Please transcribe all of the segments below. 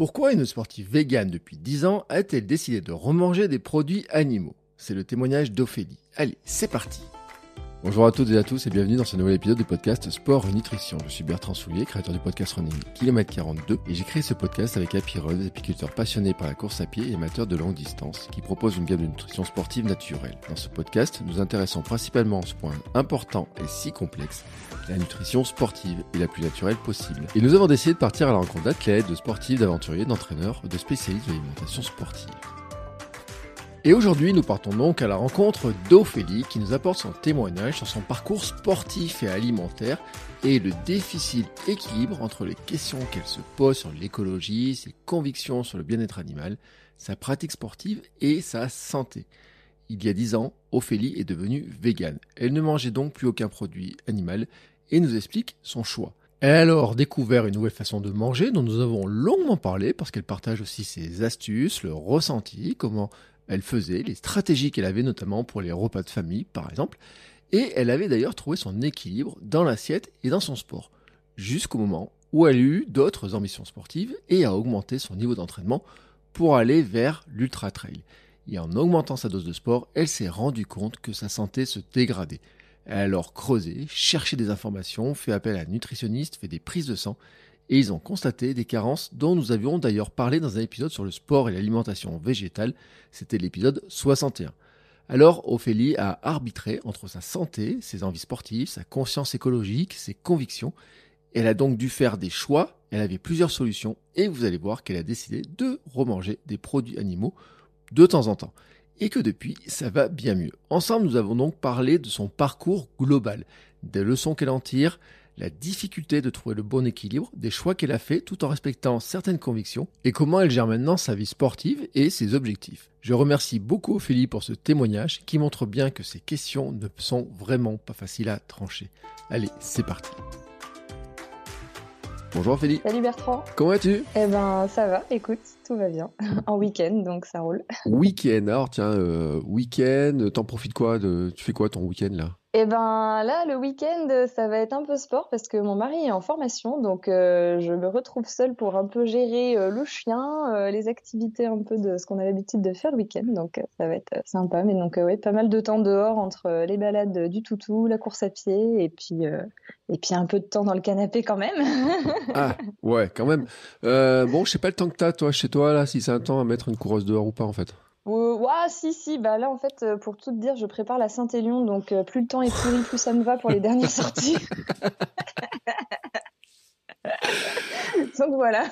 Pourquoi une sportive végane depuis 10 ans a-t-elle décidé de remanger des produits animaux? C'est le témoignage d'Ophélie. Allez, c'est parti Bonjour à toutes et à tous et bienvenue dans ce nouvel épisode du podcast Sport Nutrition. Je suis Bertrand Soulier, créateur du podcast Running Kilomètre 42 et j'ai créé ce podcast avec Happy Run, apiculteur passionné par la course à pied et amateur de longue distance qui propose une gamme de nutrition sportive naturelle. Dans ce podcast, nous intéressons principalement à ce point important et si complexe, la nutrition sportive et la plus naturelle possible. Et nous avons décidé de partir à la rencontre d'athlètes, de sportifs, d'aventuriers, d'entraîneurs, de spécialistes de l'alimentation sportive. Et aujourd'hui, nous partons donc à la rencontre d'Ophélie qui nous apporte son témoignage sur son parcours sportif et alimentaire et le difficile équilibre entre les questions qu'elle se pose sur l'écologie, ses convictions sur le bien-être animal, sa pratique sportive et sa santé. Il y a dix ans, Ophélie est devenue végane. Elle ne mangeait donc plus aucun produit animal et nous explique son choix. Elle a alors découvert une nouvelle façon de manger dont nous avons longuement parlé parce qu'elle partage aussi ses astuces, le ressenti, comment elle faisait, les stratégies qu'elle avait notamment pour les repas de famille par exemple, et elle avait d'ailleurs trouvé son équilibre dans l'assiette et dans son sport, jusqu'au moment où elle eut d'autres ambitions sportives et a augmenté son niveau d'entraînement pour aller vers l'ultra trail. Et en augmentant sa dose de sport, elle s'est rendue compte que sa santé se dégradait. Elle a alors creusé, cherché des informations, fait appel à un nutritionniste, fait des prises de sang et ils ont constaté des carences dont nous avions d'ailleurs parlé dans un épisode sur le sport et l'alimentation végétale, c'était l'épisode 61. Alors Ophélie a arbitré entre sa santé, ses envies sportives, sa conscience écologique, ses convictions. Elle a donc dû faire des choix, elle avait plusieurs solutions et vous allez voir qu'elle a décidé de remanger des produits animaux de temps en temps. Et que depuis, ça va bien mieux. Ensemble, nous avons donc parlé de son parcours global, des leçons qu'elle en tire, la difficulté de trouver le bon équilibre, des choix qu'elle a fait tout en respectant certaines convictions et comment elle gère maintenant sa vie sportive et ses objectifs. Je remercie beaucoup Ophélie pour ce témoignage qui montre bien que ces questions ne sont vraiment pas faciles à trancher. Allez, c'est parti. Bonjour Ophélie. Salut Bertrand. Comment vas-tu? Eh ben ça va, écoute, tout va bien. en week-end, donc ça roule. Week-end, alors tiens, euh, week-end, t'en profites quoi de... Tu fais quoi ton week-end là? Eh ben là, le week-end, ça va être un peu sport parce que mon mari est en formation, donc euh, je me retrouve seule pour un peu gérer euh, le chien, euh, les activités un peu de ce qu'on a l'habitude de faire le week-end, donc ça va être sympa. Mais donc ouais, pas mal de temps dehors entre les balades du toutou, la course à pied et puis et puis un peu de temps dans le canapé quand même. ah ouais, quand même. bon, je sais pas le temps que t'as toi chez toi là, si c'est un temps à mettre une coureuse dehors ou pas en fait. Euh, ouais, si, si. Bah là, en fait, euh, pour tout te dire, je prépare la Saint-Élion, donc euh, plus le temps est pourri, plus ça me va pour les dernières sorties. donc voilà.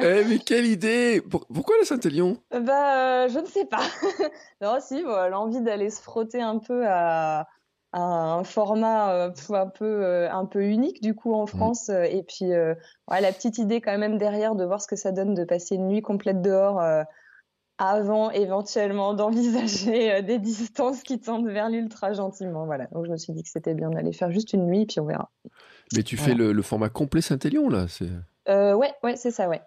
eh, mais quelle idée Pourquoi la Saint-Élion? Bah, je ne sais pas. non, si, l'envie d'aller se frotter un peu à, un format un peu un peu unique du coup en mmh. France et puis ouais, la petite idée quand même derrière de voir ce que ça donne de passer une nuit complète dehors avant éventuellement d'envisager euh, des distances qui tendent vers l'ultra gentiment. Voilà. Donc je me suis dit que c'était bien d'aller faire juste une nuit, puis on verra. Mais tu fais le, format complet Saint-Élion là c'est... Euh, ouais, ouais, c'est ça, ouais.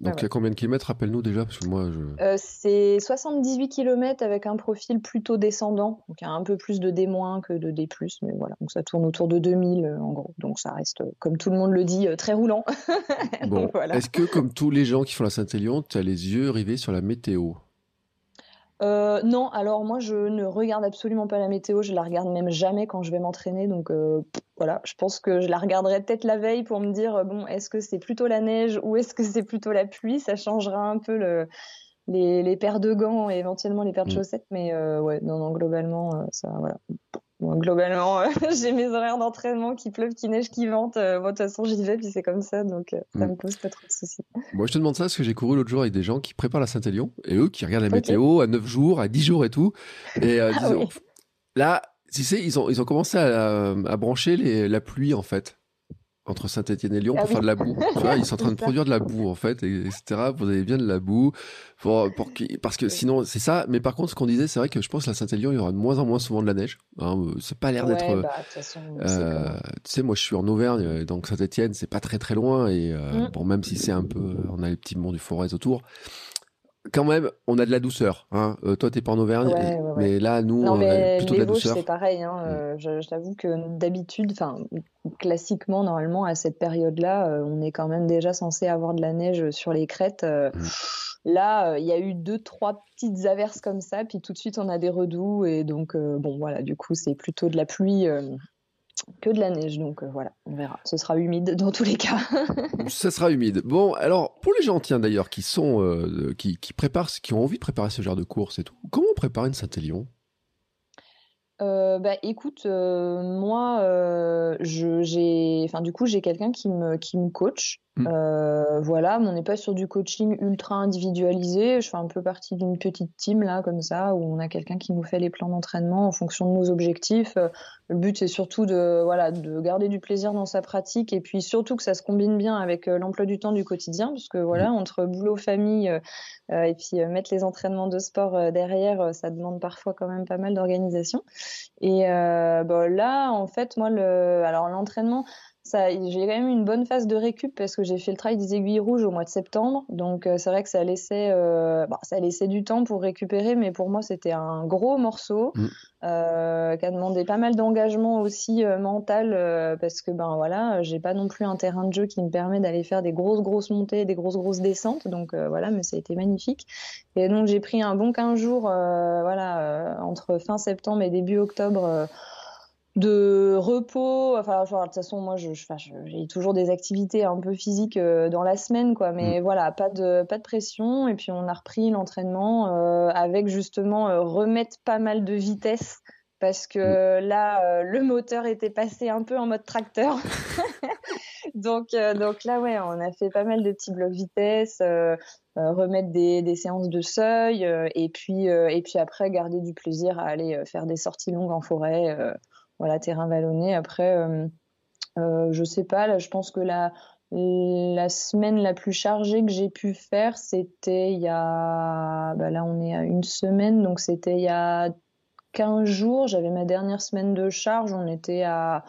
Donc il y a combien de kilomètres Rappelle-nous déjà, parce que moi je... Euh, c'est 78 kilomètres avec un profil plutôt descendant, donc il y a un peu plus de D- que de D+, mais voilà, donc ça tourne autour de 2000 euh, en gros, donc ça reste, comme tout le monde le dit, euh, très roulant. bon, est-ce que comme tous les gens qui font la Saint-Élion, tu as les yeux rivés sur la météo? Euh, non, alors moi je ne regarde absolument pas la météo, je la regarde même jamais quand je vais m'entraîner, donc euh, voilà, je pense que je la regarderai peut-être la veille pour me dire bon, est-ce que c'est plutôt la neige ou est-ce que c'est plutôt la pluie, ça changera un peu le, les, paires de gants et éventuellement les paires de mm. chaussettes, mais euh, ouais, non, non, globalement ça, voilà, globalement, euh, j'ai mes horaires d'entraînement qui pleuvent, qui neige, qui vente. Euh, de toute façon, j'y vais, puis c'est comme ça, donc euh, ça mm. me pose pas trop de soucis. Moi, je te demande ça parce que j'ai couru l'autre jour avec des gens qui préparent la Saint-Élion et eux qui regardent la météo à 9 jours, à 10 jours et tout. Et ah là, tu sais, ils ont, ils ont commencé à, à brancher les, la pluie en fait entre Saint-Etienne et Lyon ah pour faire de la boue. tu vois, ils sont en train de produire de la boue, en fait, etc. Vous avez bien de la boue. Pour, pour, parce que sinon, c'est ça. Mais par contre, ce qu'on disait, c'est vrai que je pense que la Saint-Élion, il y aura de moins en moins souvent de la neige. Hein, euh, c'est pas l'air d'être. Bah, euh, tu sais, moi, je suis en Auvergne, donc Saint-Etienne, c'est pas très très loin. Et euh, mm. bon, même si c'est un peu. On a les petits monts du Forez autour. Quand même, on a de la douceur. Hein. Euh, toi, t'es pas en Auvergne, mais là, nous, on a plutôt de la douceur. c'est pareil. Hein. Mm. Euh, je, t'avoue que d'habitude, enfin, classiquement, normalement, à cette période-là, euh, on est quand même déjà censé avoir de la neige sur les crêtes. Mm. Là, il y a eu deux, trois petites averses comme ça, puis tout de suite, on a des redoux, et donc, bon, voilà, du coup, c'est plutôt de la pluie que de la neige, donc euh, voilà, on verra. Ce sera humide dans tous les cas. Ça sera humide. Bon, alors pour les gens, tiens d'ailleurs, qui sont, euh, qui, qui, préparent, qui ont envie de préparer ce genre de course et tout, comment on prépare une Saint-Élion? Euh, bah écoute, moi, j'ai, enfin du coup, j'ai quelqu'un qui me qui me coach Mm. Euh, voilà, mais on n'est pas sur du coaching ultra individualisé. Je fais un peu partie d'une petite team là, comme ça, où on a quelqu'un qui nous fait les plans d'entraînement en fonction de nos objectifs. Le but c'est surtout de voilà de garder du plaisir dans sa pratique et puis surtout que ça se combine bien avec euh, l'emploi du temps du quotidien, parce que voilà mm. entre boulot, famille euh, et puis mettre les entraînements de sport derrière, ça demande parfois quand même pas mal d'organisation. Et bon, là, en fait, moi le alors l'entraînement j'ai quand même une bonne phase de récup parce que j'ai fait le travail des aiguilles rouges au mois de septembre. Donc euh, c'est vrai que ça laissait, euh, bah, ça laissait du temps pour récupérer, mais pour moi c'était un gros morceau mm. euh, qui a demandé pas mal d'engagement aussi mental parce que ben voilà, j'ai pas non plus un terrain de jeu qui me permet d'aller faire des grosses grosses montées, des grosses grosses descentes. Donc voilà, mais ça a été magnifique. Et donc j'ai pris un bon 15 jours, voilà, entre fin septembre et début octobre de repos. Enfin, de toute façon, moi, je, j'ai toujours des activités un peu physiques euh, dans la semaine, quoi. Mais mm. voilà, pas de pas de pression. Et puis on a repris l'entraînement euh, avec justement euh, remettre pas mal de vitesse parce que mm. là, le moteur était passé un peu en mode tracteur. donc, donc là, ouais, on a fait pas mal de petits blocs vitesse. remettre des, des, séances de seuil et puis et puis après garder du plaisir à aller faire des sorties longues en forêt voilà, terrain vallonné. Après, euh, euh, je sais pas, là, je pense que la, la semaine la plus chargée que j'ai pu faire, c'était il y a. Bah là, on est à une semaine, donc c'était il y a 15 jours. J'avais ma dernière semaine de charge. On était à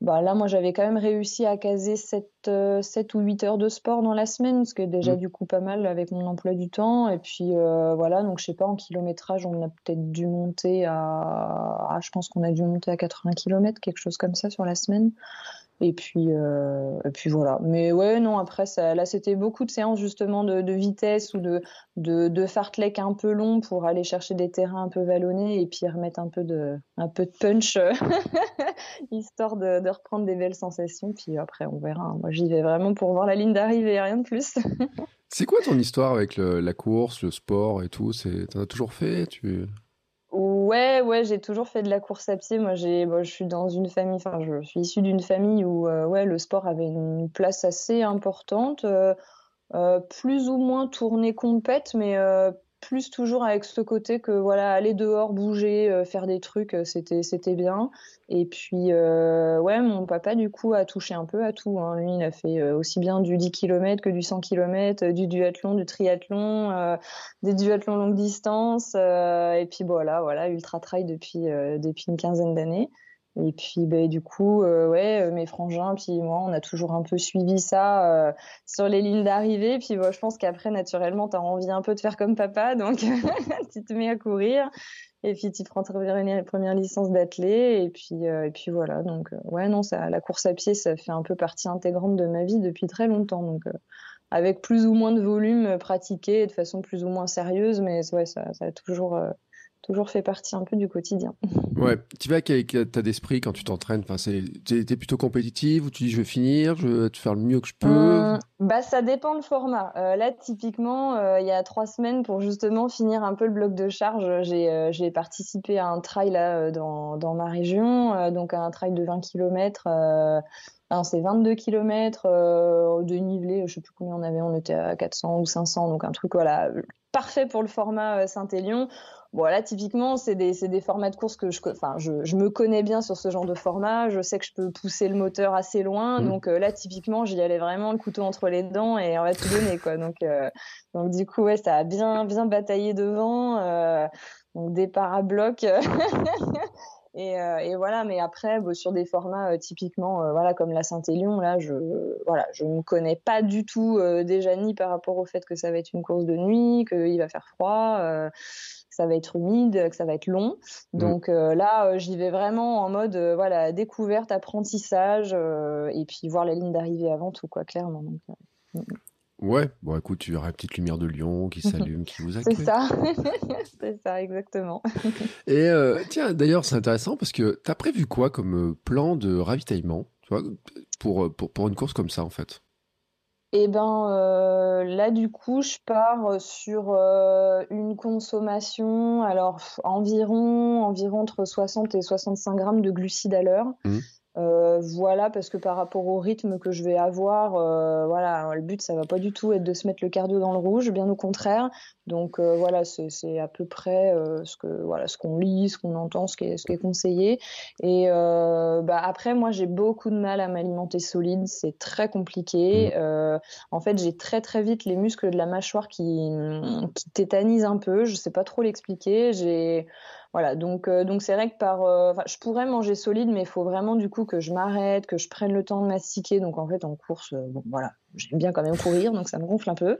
bah là, moi, j'avais quand même réussi à caser 7, 7, euh, ou 8 heures de sport dans la semaine, ce qui est déjà mm. du coup pas mal avec mon emploi du temps. Et puis euh, voilà, donc je sais pas, en kilométrage, on a peut-être dû monter à. Ah, je pense qu'on a dû monter à 80 km, quelque chose comme ça sur la semaine. Et puis, euh, et puis voilà. Mais ouais, non, après, ça, là, c'était beaucoup de séances justement de, vitesse ou de, de, fartlek un peu long pour aller chercher des terrains un peu vallonnés et puis remettre un peu de, un peu de punch, histoire de, reprendre des belles sensations. Puis après, on verra. Hein. Moi, j'y vais vraiment pour voir la ligne d'arrivée, rien de plus. C'est quoi ton histoire avec la course, le sport et tout? T'en as toujours fait? Tu... Ouais, ouais, j'ai toujours fait de la course à pied. Moi, j'ai, je suis dans une famille, enfin, je suis issue d'une famille où, euh, le sport avait une place assez importante, euh, euh, plus ou moins tournée compète, mais plus toujours avec ce côté que voilà aller dehors bouger euh, faire des trucs euh, c'était c'était bien et puis euh, ouais mon papa du coup a touché un peu à tout hein. lui il a fait aussi bien du 10 km que du 100 km du duathlon du triathlon des duathlons longue distance et puis voilà voilà ultra trail depuis depuis une quinzaine d'années et puis, ben, du coup, euh, ouais, euh, mes frangins, puis moi, on a toujours un peu suivi ça euh, sur les lignes d'arrivée. Puis, je pense qu'après, naturellement, tu as envie un peu de faire comme papa, donc tu te mets à courir. Et puis, tu prends ta première, licence d'athlète. Et puis, et puis voilà. Donc, ouais, non, la course à pied, ça fait un peu partie intégrante de ma vie depuis très longtemps. Donc, avec plus ou moins de volume pratiqué de façon plus ou moins sérieuse, mais ouais, ça, ça a toujours toujours fait partie un peu du quotidien. Ouais, tu vas avec état d'esprit quand tu t'entraînes enfin, Tu es, plutôt compétitive ou tu dis je vais finir, je vais te faire le mieux que je peux hum, bah, Ça dépend le format. Euh, là, typiquement, euh, il y a trois semaines, pour justement finir un peu le bloc de charge, j'ai euh, participé à un trail là, dans, dans ma région, donc un trail de 20 km. c'est 22 km de nivelé, je sais plus combien on avait, on était à 400 ou 500, donc un truc voilà parfait pour le format Saint-Élion. Voilà, typiquement, c'est des, des, formats de course que je, enfin, je, je, me connais bien sur ce genre de format. Je sais que je peux pousser le moteur assez loin. Mmh. Donc euh, là, typiquement, j'y allais vraiment le couteau entre les dents et on va tout donner, quoi. Donc, euh, donc du coup, ouais, ça a bien, bien bataillé devant. Euh, donc départ à bloc. Et, euh, et, voilà, mais après, bon, sur des formats euh, typiquement, euh, voilà, comme la Saint-Élion, là, je, voilà, je ne connais pas du tout déjà ni par rapport au fait que ça va être une course de nuit, qu'il va faire froid, ça va être humide, que ça va être long. Mm. Donc là, j'y vais vraiment en mode, voilà, découverte, apprentissage, et puis voir la ligne d'arrivée avant tout, quoi, clairement. Donc, mm. Ouais, bon écoute, tu auras une petite lumière de Lyon qui s'allume, qui vous accueille. C'est ça, c'est ça, exactement. Et euh, tiens, d'ailleurs, c'est intéressant parce que tu as prévu quoi comme euh, plan de ravitaillement tu vois, pour, euh, pour, pour, une course comme ça en fait? Eh ben là, du coup, je pars sur une consommation, alors environ, environ entre 60 et 65 grammes de glucides à l'heure. Mmh. Euh, voilà, parce que par rapport au rythme que je vais avoir, euh, voilà, le but ça va pas du tout être de se mettre le cardio dans le rouge, bien au contraire. Donc euh, voilà, c'est à peu près ce que voilà ce qu'on lit, ce qu'on entend, ce qui est, ce qui est conseillé. Et bah, après, moi j'ai beaucoup de mal à m'alimenter solide, c'est très compliqué. Mmh. en fait, j'ai très très vite les muscles de la mâchoire qui, qui tétanisent un peu. Je sais pas trop l'expliquer. J'ai voilà, donc euh, donc c'est vrai que par, euh, je pourrais manger solide, mais il faut vraiment du coup que je m'arrête, que je prenne le temps de mastiquer. Donc en fait en course, euh, bon voilà, j'aime bien quand même courir, donc ça me gonfle un peu.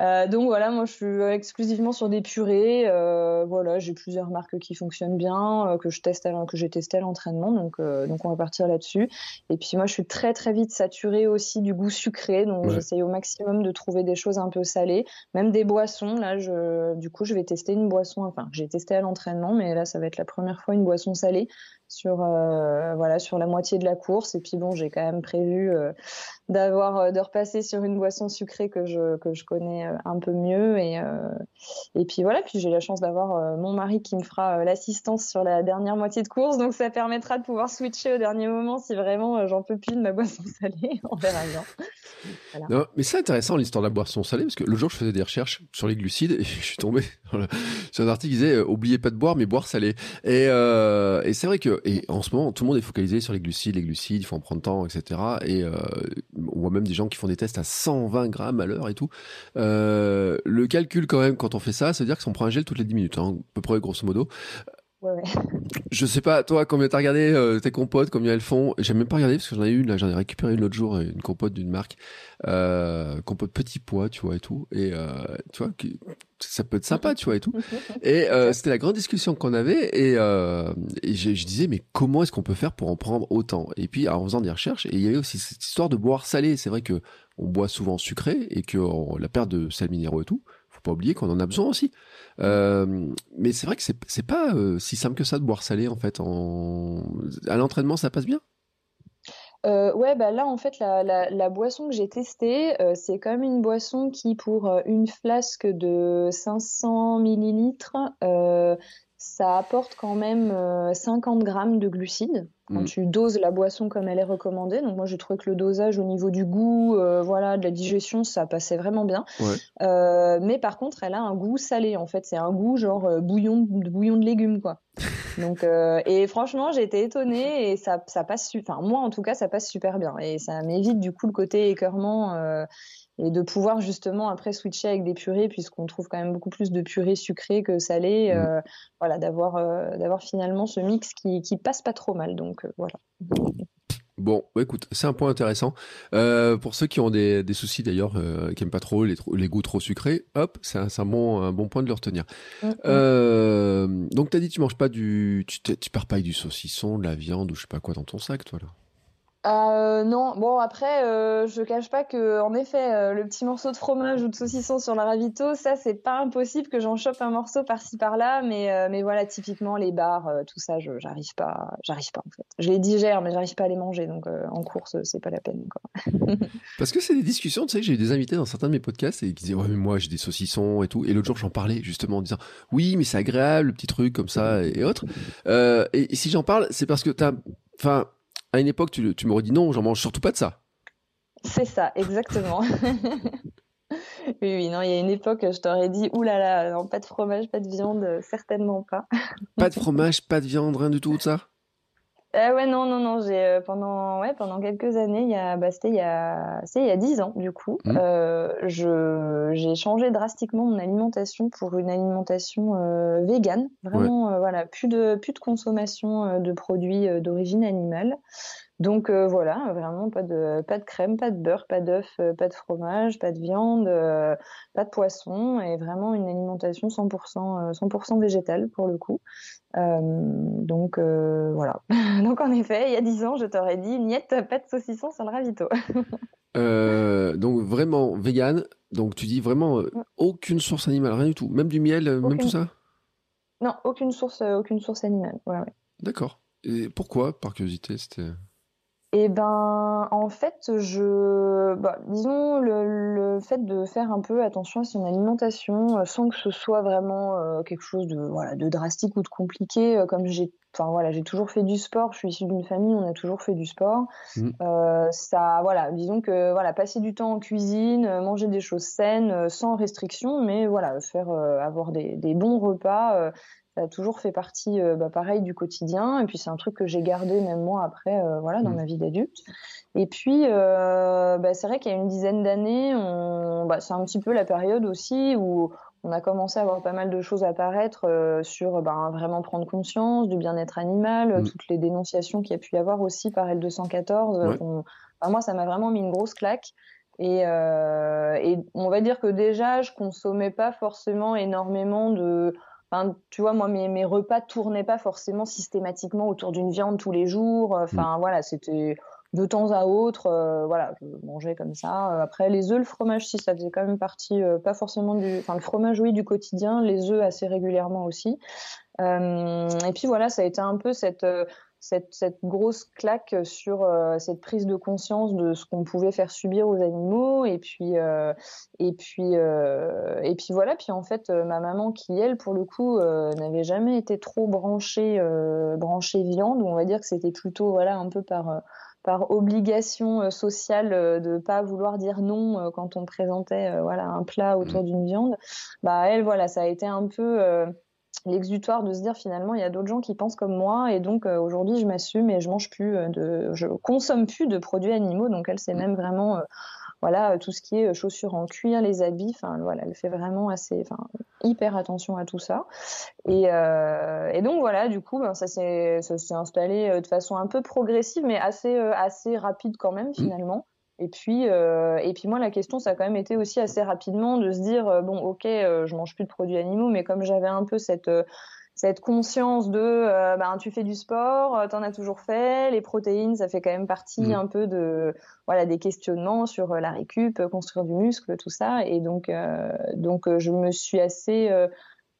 Euh, donc voilà, moi je suis exclusivement sur des purées. Euh, voilà, j'ai plusieurs marques qui fonctionnent bien, euh, que je teste, à, que j'ai testé à l'entraînement, donc donc on va partir là-dessus. Et puis moi je suis très très vite saturée aussi du goût sucré, donc j'essaye au maximum de trouver des choses un peu salées, même des boissons. Là, je, du coup je vais tester une boisson, enfin j'ai testé à l'entraînement, mais là ça va être la première fois une boisson salée sur euh, voilà sur la moitié de la course. Et puis bon j'ai quand même prévu euh, d'avoir euh, de repasser sur une boisson sucrée que je que je connais un peu mieux. Et et puis voilà puis j'ai la chance d'avoir mon mari qui me fera l'assistance sur la dernière moitié de course. Donc ça permettra de pouvoir switcher au dernier moment si vraiment j'en peux plus de ma boisson salée. On verra bien. Mais c'est intéressant l'histoire de la boisson salée parce que le jour je faisais des recherches sur les glucides et je suis tombé sur un article qui disait oubliez pas de boire mais boire salé et, et c'est vrai que et en ce moment tout le monde est focalisé sur les glucides les glucides il faut en prendre temps etc et euh, on voit même des gens qui font des tests à 120 grammes à l'heure et tout. Euh, le calcul quand même quand on fait ça ça veut dire qu'on prend un gel toutes les 10 minutes hein, à peu près grosso modo Ouais, ouais. Je sais pas, toi, combien t'as regardé euh, tes compotes, combien elles font? J'ai même pas regardé parce que j'en ai une, là, j'en ai récupéré une l'autre jour, une compote d'une marque, euh, compote petit pois, tu vois, et tout. Et euh, tu vois, ça peut être sympa, tu vois, et tout. Et euh, c'était la grande discussion qu'on avait. Et, euh, et je, je, disais, mais comment est-ce qu'on peut faire pour en prendre autant? Et puis, en faisant des recherches, et il y avait aussi cette histoire de boire salé. C'est vrai que on boit souvent sucré et que la perte de sels minéraux et tout, faut pas oublier qu'on en a besoin aussi. Euh, mais c'est vrai que c'est pas euh, si simple que ça de boire salé en fait. À l'entraînement, ça passe bien? Euh, ouais, bah là en fait la, boisson que j'ai testée, c'est quand même une boisson qui pour une flasque de 500 millilitres, ça apporte quand même 50 grammes de glucides quand mm. tu doses la boisson comme elle est recommandée. Donc moi, j'ai trouvé que le dosage au niveau du goût, euh, voilà, de la digestion, ça passait vraiment bien. Euh, mais par contre, elle a un goût salé. En fait, c'est un goût genre euh, bouillon, bouillon de légumes, quoi. Donc et franchement, j'ai été étonnée et ça, ça passe. Enfin, moi en tout cas, ça passe super bien et ça m'évite du coup le côté écœurement et de pouvoir justement après switcher avec des purées puisqu'on trouve quand même beaucoup plus de purées sucrées que salées mm. euh, voilà d'avoir euh, d'avoir finalement ce mix qui, qui passe pas trop mal donc euh, voilà Bon, bah, écoute, c'est un point intéressant. pour ceux qui ont des, des soucis d'ailleurs, qui aiment pas trop les, les goûts trop sucrés, hop, c'est un, un, bon, un bon point de le retenir. Mm, mm. donc, tu as dit tu manges pas du, tu, tu pars pas avec du saucisson, de la viande ou je sais pas quoi dans ton sac, toi là? Euh, non, bon après, euh, je cache pas que en effet, euh, le petit morceau de fromage ou de saucisson sur la ravito, ça c'est pas impossible que j'en chope un morceau par-ci par-là, mais euh, mais voilà, typiquement les bars, tout ça, je j'arrive pas, j'arrive pas en fait. Je les digère, mais j'arrive pas à les manger, donc en course, c'est pas la peine. Quoi. Parce que c'est des discussions, tu sais, j'ai eu des invités dans certains de mes podcasts et qui disaient ouais mais moi j'ai des saucissons et tout, et l'autre jour j'en parlais justement en disant oui mais c'est agréable, le petit truc comme ça et, autres. et, et si j'en parle, c'est parce que t'as, enfin à une époque, tu, tu m'aurais dit non, j'en mange surtout pas de ça. C'est ça, exactement. oui, oui, non, il y a une époque, je t'aurais dit, oulala, non, pas de fromage, pas de viande, certainement pas. pas de fromage, pas de viande, rien du tout de ça? Ah ouais, non, non, non, j'ai euh, pendant, ouais, pendant quelques années, il y a, bah, c'était il y a, c'est il y a dix ans, du coup, Mmh. euh, je, j'ai changé drastiquement mon alimentation pour une alimentation euh, végane, vraiment, euh, voilà, plus de, plus de consommation euh, de produits euh, d'origine animale. Donc euh, voilà, vraiment pas de, pas de crème, pas de beurre, pas d'œuf, euh, pas de fromage, pas de viande, euh, pas de poisson, et vraiment une alimentation 100%, euh, 100% végétale pour le coup. Euh, donc voilà. donc en effet, il y a 10 ans, je t'aurais dit, niette, pas de saucisson sur le ravito. Donc vraiment vegan. Donc tu dis vraiment aucune source animale, rien du tout. Même du miel, même tout ça? non, aucune source, aucune source animale. Ouais, ouais. D'accord. Et pourquoi, par curiosité, c'était... Eh ben, en fait, je, bah, disons le, le fait de faire un peu attention à son alimentation, euh, sans que ce soit vraiment euh, quelque chose de, voilà, de drastique ou de compliqué. euh, comme j'ai, enfin voilà, j'ai toujours fait du sport. Je suis issue d'une famille, on a toujours fait du sport. Mm. Euh, ça, voilà, disons que voilà, passer du temps en cuisine, euh, manger des choses saines, sans restriction, mais voilà, faire euh, avoir des, des bons repas. Ça a toujours fait partie, euh, bah, pareil, du quotidien. Et puis c'est un truc que j'ai gardé même moi après, euh, voilà, dans Mm. ma vie d'adulte. Et puis, euh, bah, c'est vrai qu'il y a une dizaine d'années, on... bah, c'est un petit peu la période aussi où on a commencé à avoir pas mal de choses apparaître euh, sur ben, vraiment prendre conscience du bien-être animal, Mm. toutes les dénonciations qu'il y a pu y avoir aussi par L214. euh, Ouais. enfin, moi, ça m'a vraiment mis une grosse claque. Et, euh, et on va dire que déjà, je consommais pas forcément énormément de. Enfin, tu vois, moi, mes, mes repas tournaient pas forcément systématiquement autour d'une viande tous les jours. Enfin, voilà, c'était de temps à autre. euh, voilà, je mangeais comme ça. Euh, Après, les œufs, le fromage, si, ça faisait quand même partie, euh, pas forcément du. Enfin, le fromage, oui, du quotidien. Les œufs, assez régulièrement aussi. Euh, et puis voilà, ça a été un peu cette. Cette, cette grosse claque sur euh, cette prise de conscience de ce qu'on pouvait faire subir aux animaux et puis euh, et puis euh, et puis voilà. Puis en fait ma maman qui elle pour le coup n'avait jamais été trop branchée branchée viande. On va dire que c'était plutôt voilà un peu par par obligation sociale de pas vouloir dire non quand on présentait voilà un plat autour d'une viande. Bah elle voilà ça a été un peu l'exutoire de se dire finalement il y a d'autres gens qui pensent comme moi et donc euh, aujourd'hui je m'assume et je mange plus euh, de je consomme plus de produits animaux. Donc elle c'est même vraiment euh, voilà tout ce qui est chaussures en cuir les habits. Enfin voilà elle fait vraiment assez enfin hyper attention à tout ça. Et, euh, et donc voilà du coup ben, ça s'est installé de façon un peu progressive mais assez assez rapide quand même finalement et puis, euh, et puis moi, la question, ça a quand même été aussi assez rapidement de se dire, euh, bon, ok, euh, je mange plus de produits animaux, mais comme j'avais un peu cette, euh, cette conscience de, ben, tu fais du sport, t'en as toujours fait, les protéines, ça fait quand même partie Mhm. un peu de, voilà, des questionnements sur la récup, construire du muscle, tout ça. Et donc, donc je me suis assez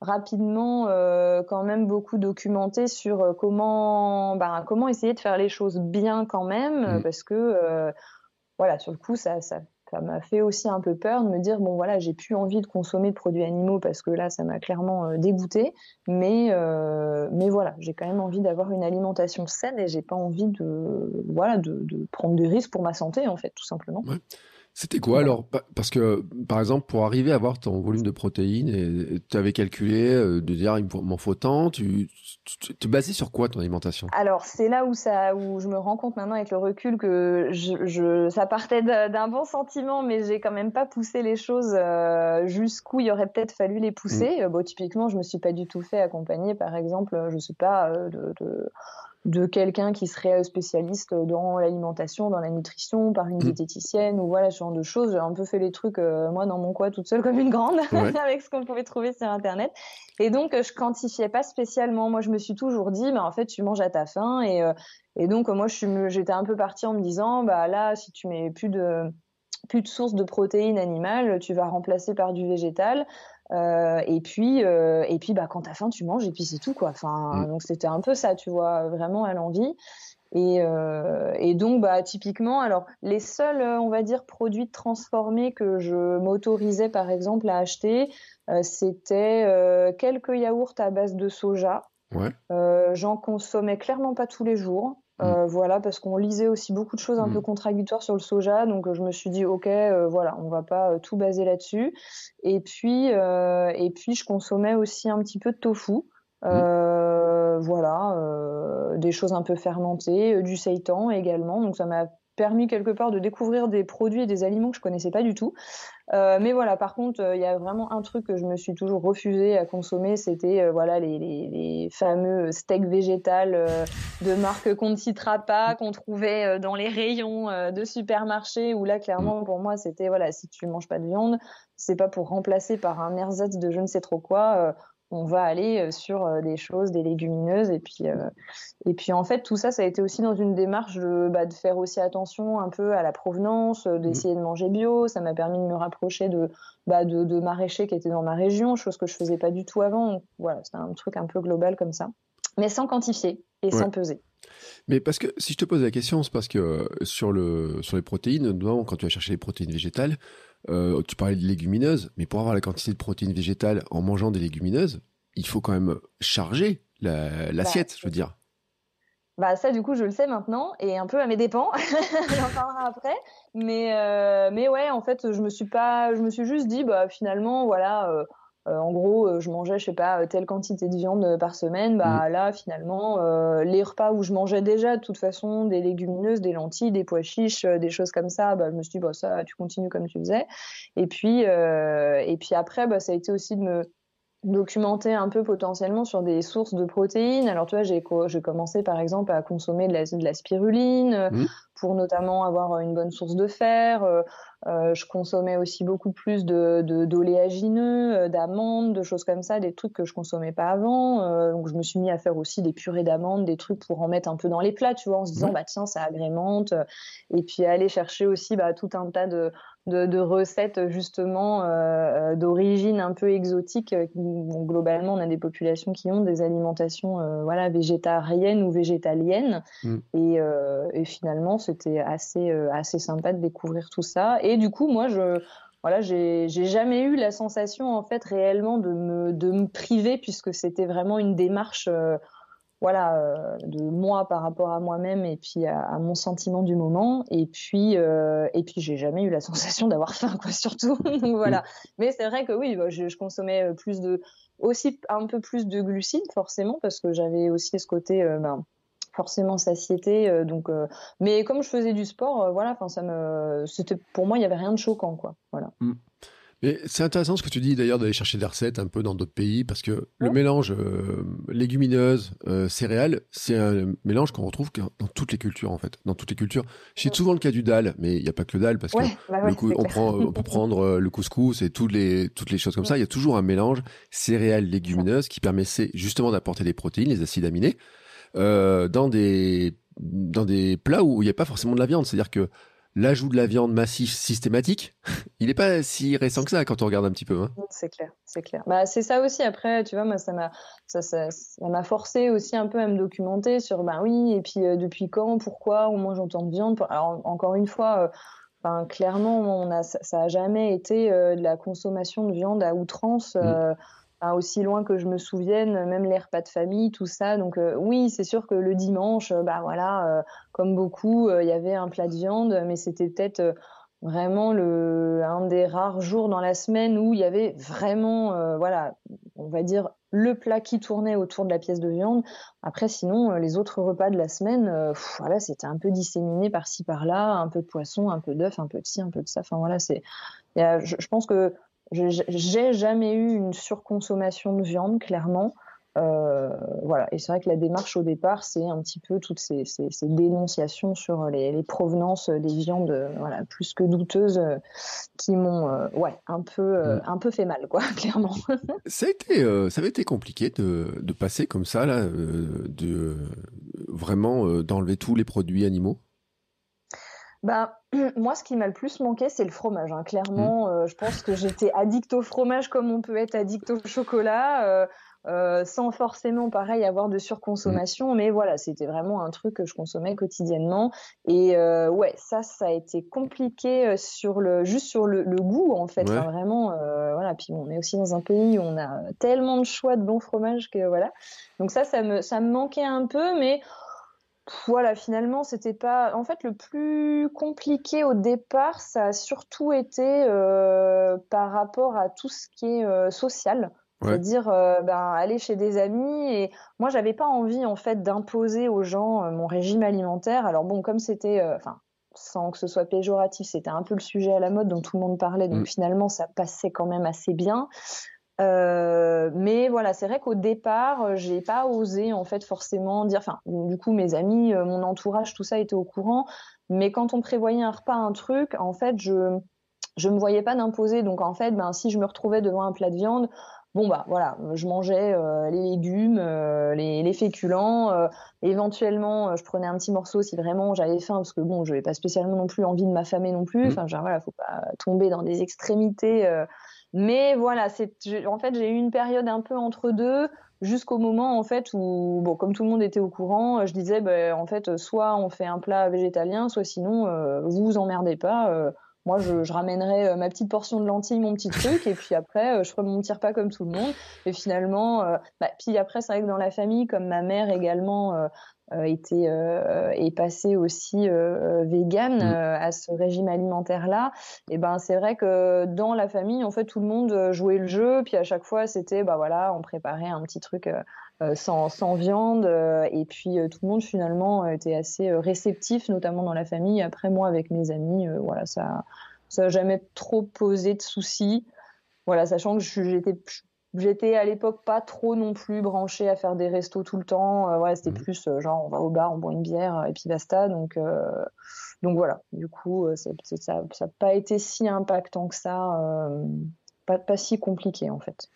rapidement euh, quand même beaucoup documentée sur comment, ben, comment essayer de faire les choses bien quand même, Mhm. parce que euh, voilà, sur le coup, ça, m'a fait aussi un peu peur de me dire bon voilà, j'ai plus envie de consommer de produits animaux parce que là, ça m'a clairement euh, dégoûté. Mais euh, mais voilà, j'ai quand même envie d'avoir une alimentation saine et j'ai pas envie de voilà de, prendre des risques pour ma santé en fait, tout simplement. C'était quoi alors Pa- Parce que, par exemple, pour arriver à avoir ton volume de protéines, tu avais calculé euh, de dire il m'en faut tant, tu, te basais sur quoi ton alimentation? Alors c'est là où ça où je me rends compte maintenant avec le recul que je, je ça partait d'un bon sentiment mais j'ai quand même pas poussé les choses euh, jusqu'où il aurait peut-être fallu les pousser. Euh, bon typiquement je me suis pas du tout fait accompagner par exemple je sais pas de, de de quelqu'un qui serait spécialiste dans l'alimentation, dans la nutrition, par une Mm. diététicienne ou voilà ce genre de choses. J'ai un peu fait les trucs euh, moi dans mon coin toute seule comme une grande Ouais. avec ce qu'on pouvait trouver sur internet. Et donc euh, je quantifiais pas spécialement. Moi je me suis toujours dit, bah en fait tu manges à ta faim et euh, et donc euh, moi je j'étais un peu partie en me disant bah là si tu mets plus de plus de sources de protéines animales, tu vas remplacer par du végétal. Euh, et puis, euh, et puis, bah, quand t'as faim, tu manges et puis c'est tout, quoi. Enfin, Mm. donc c'était un peu ça, tu vois, vraiment à l'envie. Et, euh, et donc, bah, typiquement, alors les seuls, euh, on va dire, produits transformés que je m'autorisais, par exemple, à acheter, c'était quelques yaourts à base de soja. Ouais. J'en consommais clairement pas tous les jours. Euh, voilà, parce qu'on lisait aussi beaucoup de choses un Mm. peu contradictoires sur le soja, donc euh, je me suis dit ok, euh, voilà, on va pas euh, tout baser là-dessus. Et puis, et puis je consommais aussi un petit peu de tofu. Euh, voilà, des choses un peu fermentées, du seitan également. Donc ça m'a permis quelque part de découvrir des produits et des aliments que je connaissais pas du tout. Euh, mais voilà, par contre, euh, il y a vraiment un truc que je me suis toujours refusé à consommer, c'était euh, voilà les, les, les, fameux steaks végétales de marque qu'on ne citera pas, qu'on trouvait dans les rayons de supermarché. Où là, clairement, pour moi, c'était voilà, si tu manges pas de viande, c'est pas pour remplacer par un ersatz de je ne sais trop quoi on va aller euh, sur euh, des choses, des légumineuses. Et puis, euh, et puis en fait, tout ça, ça a été aussi dans une démarche de, bah, de faire aussi attention un peu à la provenance, mmh. d'essayer de manger bio. Ça m'a permis de me rapprocher de, bah, de, de maraîchers qui étaient dans ma région, chose que je faisais pas du tout avant. voilà, c'était un truc un peu global comme ça, mais sans quantifier et sans peser. Mais parce que si je te pose la question, c'est parce que sur, le, sur les protéines, quand tu vas chercher les protéines végétales, euh, tu parlais de légumineuses, mais pour avoir la quantité de protéines végétales en mangeant des légumineuses, il faut quand même charger l'assiette, je veux dire. Bah ça du coup je le sais maintenant et un peu à mes dépens, j'en parlerai après. Mais euh, mais ouais en fait je me suis pas, je me suis juste dit bah finalement voilà euh, euh, en gros, euh, je mangeais, je sais pas, telle quantité de viande euh, par semaine. Bah mm. là, finalement, les repas où je mangeais déjà de toute façon des légumineuses, des lentilles, des pois chiches, des choses comme ça, bah, je me suis dit, bah, ça, tu continues comme tu faisais. Et puis, et puis après, bah, ça a été aussi de me documenter un peu potentiellement sur des sources de protéines. Alors, tu vois, j'ai, commencé par exemple à consommer de la, de la spiruline mm. Pour notamment avoir une bonne source de fer. Euh, je consommais aussi beaucoup plus de, d'oléagineux, euh, d'amandes, de choses comme ça, des trucs que je consommais pas avant. Euh, donc je me suis mis à faire aussi des purées d'amandes, des trucs pour en mettre un peu dans les plats, tu vois, en se disant bah tiens ça agrémente. Et puis aller chercher aussi bah, tout un tas de, de, recettes justement euh, d'origine un peu exotique. globalement, on a des populations qui ont des alimentations voilà végétariennes ou végétaliennes. Mm. Et, et, finalement, c'était assez assez sympa de découvrir tout ça. Et du coup, moi, je voilà, j'ai jamais eu la sensation en fait réellement de me de me priver puisque c'était vraiment une démarche euh, voilà euh, de moi par rapport à moi-même et puis à, mon sentiment du moment. Et puis euh, et puis j'ai jamais eu la sensation d'avoir faim quoi surtout. Donc voilà. Mais c'est vrai que oui bah, je, je, consommais plus de aussi un peu plus de glucides forcément parce que j'avais aussi ce côté ben, forcément satiété. Euh, donc, euh, mais comme je faisais du sport, euh, voilà, enfin ça me, c'était pour moi il y avait rien de choquant, quoi. Voilà. Mm. Mais c'est intéressant ce que tu dis d'ailleurs d'aller chercher des recettes un peu dans d'autres pays parce que le mélange légumineuse, céréales, c'est un mélange qu'on retrouve dans toutes les cultures en fait. Dans toutes les cultures. Je cite souvent le cas du dal, mais il n'y a pas que le dal parce que bah on, prend, on peut prendre le couscous et toutes les, toutes les choses comme ça. Il y a toujours un mélange céréales légumineuses qui permet justement d'apporter des protéines, les acides aminés. Euh, dans des dans des plats où il n'y a pas forcément de la viande. C'est-à-dire que l'ajout de la viande massive systématique, il n'est pas si récent que ça quand on regarde un petit peu. Hein. C'est clair, c'est clair. Bah, c'est ça aussi. Après, tu vois, moi, ça m'a, ça, ça, forcé aussi un peu à me documenter sur, bah oui, et puis euh, depuis quand, pourquoi on mange autant de viande. Alors, encore une fois. Euh, clairement, on a, ça, a jamais été de la consommation de viande à outrance. Mmh aussi loin que je me souvienne, même les repas de famille, tout ça. Donc euh, oui, c'est sûr que le dimanche, euh, bah voilà, euh, comme beaucoup, il y avait un plat de viande, mais c'était peut-être vraiment le un des rares jours dans la semaine où il y avait vraiment, voilà, on va dire le plat qui tournait autour de la pièce de viande. Après, sinon, les autres repas de la semaine, voilà, c'était un peu disséminé par-ci par-là, un peu de poisson, un peu d'œuf, un peu de ci, un peu de ça. Enfin voilà, c'est, je, je pense que j'ai jamais eu une surconsommation de viande, clairement. Euh, voilà. Et c'est vrai que la démarche au départ, c'est un petit peu toutes ces, ces, ces dénonciations sur les, les, provenances des viandes, voilà, plus que douteuses, euh, qui m'ont, euh, ouais, un peu, euh, un peu fait mal, quoi, clairement. ça a été, ça avait été compliqué de, de passer comme ça, là, de vraiment d'enlever tous les produits animaux? Ben, moi, ce qui m'a le plus manqué, c'est le fromage. Hein. Clairement, mmh. euh, je pense que j'étais addict au fromage comme on peut être addict au chocolat, euh, euh, sans forcément, pareil, avoir de surconsommation. Mmh. Mais voilà, c'était vraiment un truc que je consommais quotidiennement. Et ouais, ça, ça a été compliqué sur le, juste sur le, goût, en fait. vraiment, voilà. Puis on est aussi dans un pays où on a tellement de choix de bons fromages que voilà. Donc ça, ça me, ça me manquait un peu, mais voilà, finalement, c'était pas. En fait, le plus compliqué au départ, ça a surtout été euh, par rapport à tout ce qui est euh, social. C'est-à-dire ben, aller chez des amis et moi j'avais pas envie en fait d'imposer aux gens mon régime alimentaire. Alors bon comme c'était enfin sans que ce soit péjoratif, c'était un peu le sujet à la mode dont tout le monde parlait, donc mm. finalement ça passait quand même assez bien. Euh, mais voilà, c'est vrai qu'au départ, euh, j'ai pas osé en fait forcément dire. Enfin, du coup, mes amis, euh, mon entourage, tout ça était au courant. Mais quand on prévoyait un repas, un truc, en fait, je je me voyais pas d'imposer. Donc en fait, ben si je me retrouvais devant un plat de viande, bon bah voilà, je mangeais les légumes, les, les, féculents. éventuellement, je prenais un petit morceau si vraiment j'avais faim, parce que bon, je n'avais pas spécialement non plus envie de m'affamer non plus. Mmh. Enfin, genre voilà, faut pas tomber dans des extrémités mais voilà, c'est en fait j'ai eu une période un peu entre deux jusqu'au moment en fait où bon comme tout le monde était au courant, je disais ben, en fait soit on fait un plat végétalien, soit sinon euh, vous vous emmerdez pas. Euh, moi, je, ramènerai euh, ma petite portion de lentilles, mon petit truc, et puis après, je ferai mon petit comme tout le monde. Et finalement, bah, puis après, c'est vrai que dans la famille, comme ma mère également euh, était euh, est passé aussi euh, vegan mm. à ce régime alimentaire là et ben c'est vrai que dans la famille en fait tout le monde jouait le jeu. Puis à chaque fois c'était bah voilà on préparait un petit truc sans, sans, viande. Et puis tout le monde finalement était assez réceptif notamment dans la famille. Après moi avec mes amis voilà ça ça n'a jamais trop posé de soucis. Voilà sachant que j'étais J'étais à l'époque pas trop non plus branchée à faire des restos tout le temps. Euh, ouais, c'était mmh. plus euh, genre on va au bar, on boit une bière euh, et puis basta. Donc, donc voilà. Du coup, ça n'a pas été si impactant que ça. pas, pas si compliqué en fait.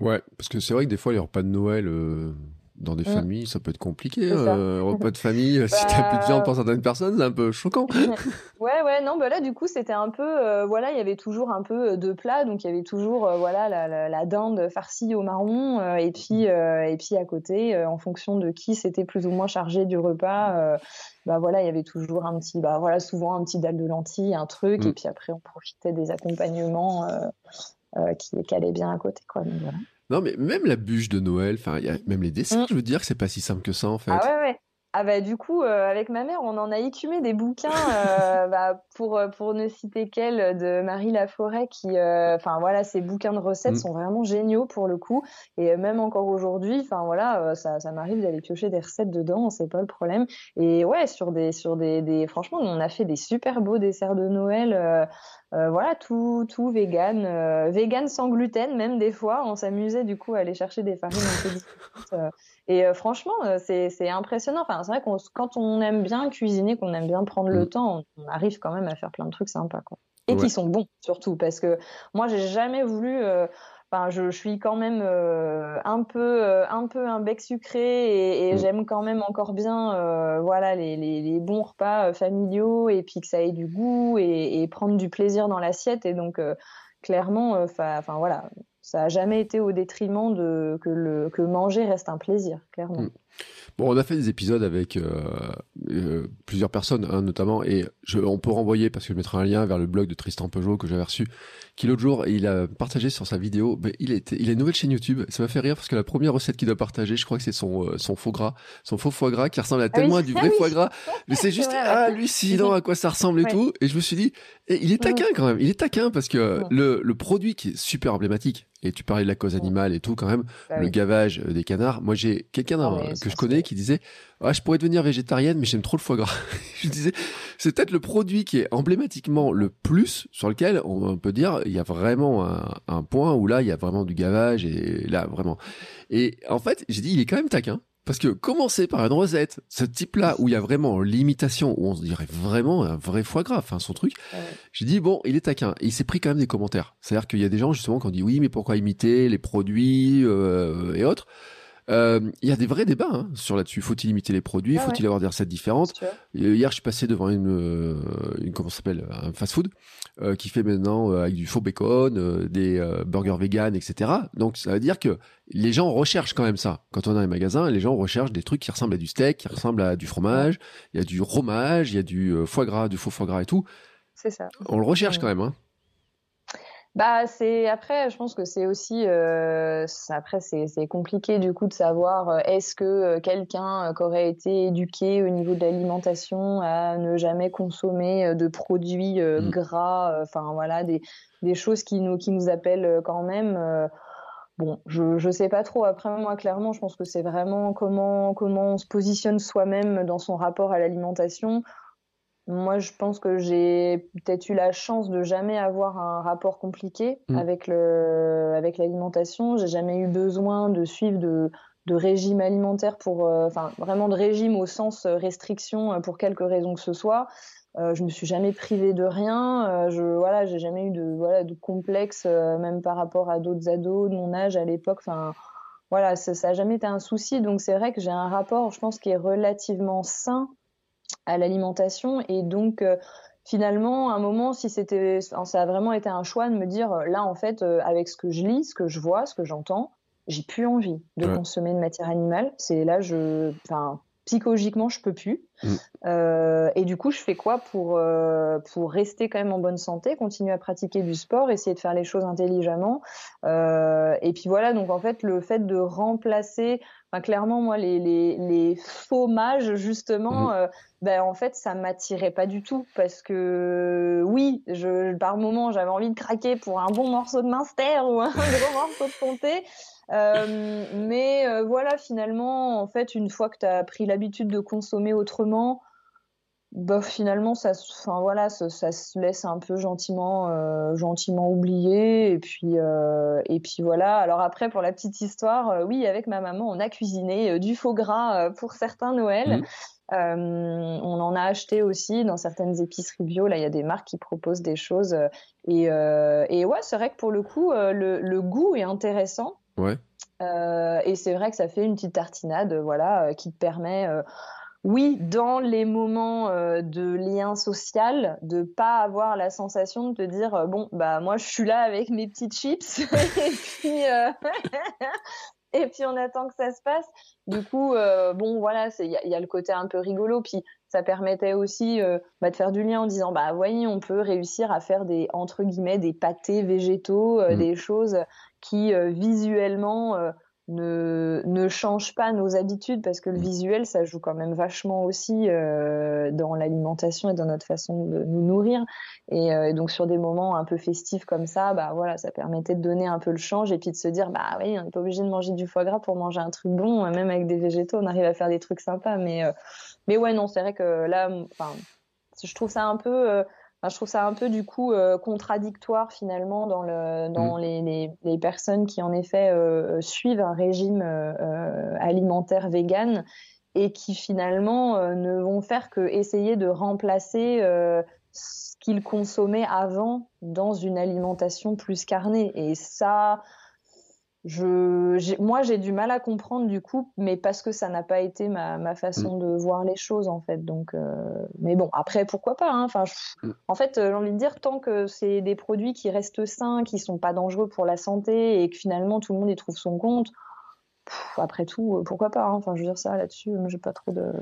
Ouais, parce que c'est vrai que des fois les repas de Noël dans des mm. familles, ça peut être compliqué. Euh, repas de famille, si si t'as plus de viande pour certaines personnes, c'est un peu choquant. ouais, ouais, non, bah là, du coup, c'était un peu, euh, voilà, il y avait toujours un peu euh, de plats, donc il y avait toujours, euh, voilà, la, la, dinde farcie au marron, et puis, et puis à côté, en fonction de qui s'était plus ou moins chargé du repas, bah voilà, il y avait toujours un petit, bah voilà, souvent un petit dalle de lentilles, un truc, mm. et puis après, on profitait des accompagnements qui, qui allaient bien à côté, quoi. Donc, voilà. Non, mais même la bûche de Noël, enfin, même les desserts, mm. je veux dire que c'est pas si simple que ça, en fait. Ah ouais, ouais. Ah bah du coup, euh, avec ma mère, on en a écumé des bouquins, euh, bah, pour, euh, pour ne citer qu'elle, de Marie Laforêt, qui, enfin voilà, ces bouquins de recettes mm. sont vraiment géniaux pour le coup, et même encore aujourd'hui, enfin voilà, ça, ça m'arrive d'aller piocher des recettes dedans, c'est pas le problème. Et ouais, sur des, sur des, des, franchement, on a fait des super beaux desserts de Noël. Euh, voilà, tout, tout vegan, euh, vegan sans gluten même des fois. On s'amusait du coup à aller chercher des farines un peu différentes. Euh, et franchement, c'est impressionnant. Enfin, c'est vrai qu'on quand on aime bien cuisiner, qu'on aime bien prendre le mm. temps, on, arrive quand même à faire plein de trucs sympas, quoi. Et qui sont bons surtout, parce que moi j'ai jamais voulu Enfin, je, suis quand même euh, un peu euh, un peu un bec sucré et, mm. j'aime quand même encore bien euh, voilà les, les, bons repas familiaux et puis que ça ait du goût et, prendre du plaisir dans l'assiette et donc clairement enfin voilà ça a jamais été au détriment de que le que manger reste un plaisir clairement. Mm. Bon, on a fait des épisodes avec euh, euh, plusieurs personnes, hein, notamment, et je, on peut renvoyer parce que je mettrai un lien vers le blog de Tristan Peugeot que j'avais reçu, qui l'autre jour il a partagé sur sa vidéo. Ben, il était, il a une nouvelle chaîne YouTube. Ça m'a fait rire parce que la première recette qu'il doit partager, je crois que c'est son euh, son faux gras, son faux foie gras qui ressemble à ah tellement à du vrai ah foie gras. Mais c'est juste hallucinant à quoi ça ressemble et tout. Et je me suis dit, et il est taquin quand même. Il est taquin parce que le le produit qui est super emblématique et tu parlais de la cause animale et tout quand même, bah le gavage euh, des canards. Moi, j'ai quelqu'un ah que je connais qui disait ah, je pourrais devenir végétarienne, mais j'aime trop le foie gras. je disais, c'est peut-être le produit qui est emblématiquement le plus sur lequel on peut dire il y a vraiment un, un point où là il y a vraiment du gavage et là vraiment. Et en fait, j'ai dit il est quand même taquin parce que commencer par une recette, ce type-là, où il y a vraiment l'imitation, où on se dirait vraiment un vrai foie gras, enfin son truc, j'ai dit, bon, il est taquin. Et il s'est pris quand même des commentaires. C'est-à-dire qu'il y a des gens, justement, qui ont dit, oui, mais pourquoi imiter les produits euh, et autres? Il y a des vrais débats hein, sur là-dessus. Faut-il imiter les produits? Faut-il avoir des recettes différentes? Hier, je suis passé devant une, euh, une comment s'appelle, un fast-food euh, qui fait maintenant avec du faux bacon, des burgers vegan, etc. Donc, ça veut dire que les gens recherchent quand même ça. Quand on est dans les magasins, les gens recherchent des trucs qui ressemblent à du steak, qui ressemblent à du fromage. Il y a du fromage, il y a du foie gras, du faux foie gras et tout. C'est ça. On le recherche quand même. Hein. Bah c'est après, je pense que c'est aussi euh, après c'est compliqué du coup de savoir euh, est-ce que euh, quelqu'un qui aurait été éduqué au niveau de l'alimentation à ne jamais consommer de produits mmh. gras, enfin voilà des, des choses qui nous qui nous appellent quand même Bon, je je sais pas trop. Après moi, clairement, je pense que c'est vraiment comment comment on se positionne soi-même dans son rapport à l'alimentation. Moi, je pense que j'ai peut-être eu la chance de jamais avoir un rapport compliqué mmh. avec le avec l'alimentation. J'ai jamais eu besoin de suivre de de régime alimentaire pour, euh, enfin vraiment de régime au sens euh, restriction euh, pour quelque raison que ce soit. Euh, je me suis jamais privée de rien. je voilà, j'ai jamais eu de voilà de complexe même par rapport à d'autres ados de mon âge à l'époque. Enfin voilà, ça, ça a jamais été un souci. Donc c'est vrai que j'ai un rapport, je pense, qui est relativement sain à l'alimentation et donc finalement, à un moment, si c'était, ça a vraiment été un choix de me dire, là, en fait, avec ce que je lis, ce que je vois, ce que j'entends, j'ai plus envie de consommer de matière animale. C'est là, je, enfin, psychologiquement, je peux plus. Mm. Euh, et du coup, je fais quoi pour euh, pour rester quand même en bonne santé, continuer à pratiquer du sport, essayer de faire les choses intelligemment. Euh, et puis voilà, donc en fait, le fait de remplacer, enfin, clairement, moi, les les, les faux mages, justement, mm. ben en fait, ça m'attirait pas du tout parce que oui, je par moment, j'avais envie de craquer pour un bon morceau de minster ou un gros morceau de comté. Euh, mais euh, voilà, finalement, en fait, une fois que tu as pris l'habitude de consommer autrement, bah, finalement, ça, enfin, voilà, ça, ça, se laisse un peu gentiment, euh, gentiment oublier. Et puis, euh, et puis voilà. Alors après, pour la petite histoire, euh, oui, avec ma maman, on a cuisiné du faux gras pour certains Noël. Mmh. on en a acheté aussi dans certaines épiceries bio. Là, il y a des marques qui proposent des choses. Et, et ouais, c'est vrai que pour le coup, le, le goût est intéressant. Ouais. Euh, et c'est vrai que ça fait une petite tartinade, voilà, euh, qui te permet, euh, oui, dans les moments de lien social, de pas avoir la sensation de te dire, bon, bah moi je suis là avec mes petites chips, et puis et puis on attend que ça se passe. Du coup, bon, voilà, il y, y a, le côté un peu rigolo, puis ça permettait aussi bah, de faire du lien en disant, bah voyez, on peut réussir à faire des entre guillemets des pâtés végétaux, mmh. des choses qui euh, visuellement euh, ne, ne change pas nos habitudes parce que le visuel, ça joue quand même vachement aussi euh, dans l'alimentation et dans notre façon de nous nourrir. Et, donc sur des moments un peu festifs comme ça, bah voilà, ça permettait de donner un peu le change et puis de se dire bah oui, on n'est pas obligé de manger du foie gras pour manger un truc bon, même avec des végétaux, on arrive à faire des trucs sympas. Mais mais ouais, non, c'est vrai que là, enfin, je trouve ça un peu je trouve ça un peu du coup euh, contradictoire finalement dans, le, dans mm. les, les, personnes qui en effet euh, suivent un régime euh, alimentaire vegan et qui finalement ne vont faire que essayer de remplacer ce qu'ils consommaient avant dans une alimentation plus carnée. Et ça, je, moi, j'ai du mal à comprendre du coup, mais parce que ça n'a pas été ma, ma façon mm. de voir les choses en fait. Donc, euh, mais bon, après, pourquoi pas hein. Enfin, mm. en fait, euh, j'ai envie de dire tant que c'est des produits qui restent sains, qui sont pas dangereux pour la santé et que finalement tout le monde y trouve son compte. après tout, euh, pourquoi pas hein. Enfin, je veux dire ça là-dessus, j'ai pas trop de.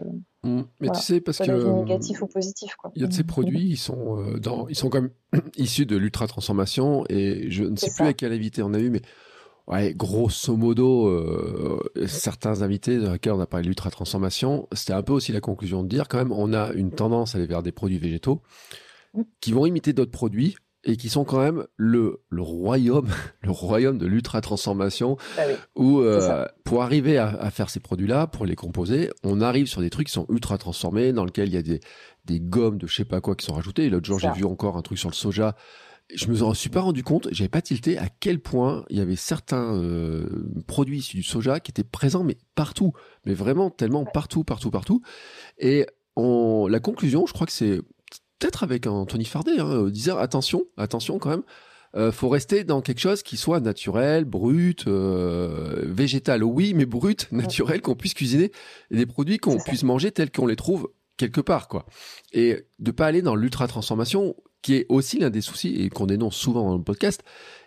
Mm. Mais tu sais, parce que. négatif ou positif, quoi. Il y a de ces produits, ils sont, dans, ils sont quand même issus de l'ultra transformation et je ne sais plus à quelle invité on a eu, mais Ouais, grosso modo, euh, certains invités dans lesquels on a parlé d'ultra transformation, c'était un peu aussi la conclusion de dire quand même, on a une tendance à aller vers des produits végétaux qui vont imiter d'autres produits et qui sont quand même le, le royaume, le royaume de l'ultra transformation, ah où euh, pour arriver à, à faire ces produits-là, pour les composer, on arrive sur des trucs qui sont ultra transformés, dans lesquels il y a des, des gommes de je sais pas quoi qui sont rajoutées. L'autre jour, j'ai vu encore un truc sur le soja je me suis pas rendu compte, j'avais pas tilté à quel point il y avait certains euh, produits issus du soja qui étaient présents, mais partout, mais vraiment tellement partout, partout, partout. Et on, la conclusion, je crois que c'est peut-être avec Anthony Fardet, hein, disait attention, attention quand même. Euh, faut rester dans quelque chose qui soit naturel, brut, euh, végétal, oui, mais brut, naturel, qu'on puisse cuisiner et des produits qu'on puisse manger tels qu'on les trouve quelque part, quoi. Et de pas aller dans l'ultra transformation qui est aussi l'un des soucis et qu'on dénonce souvent dans le podcast.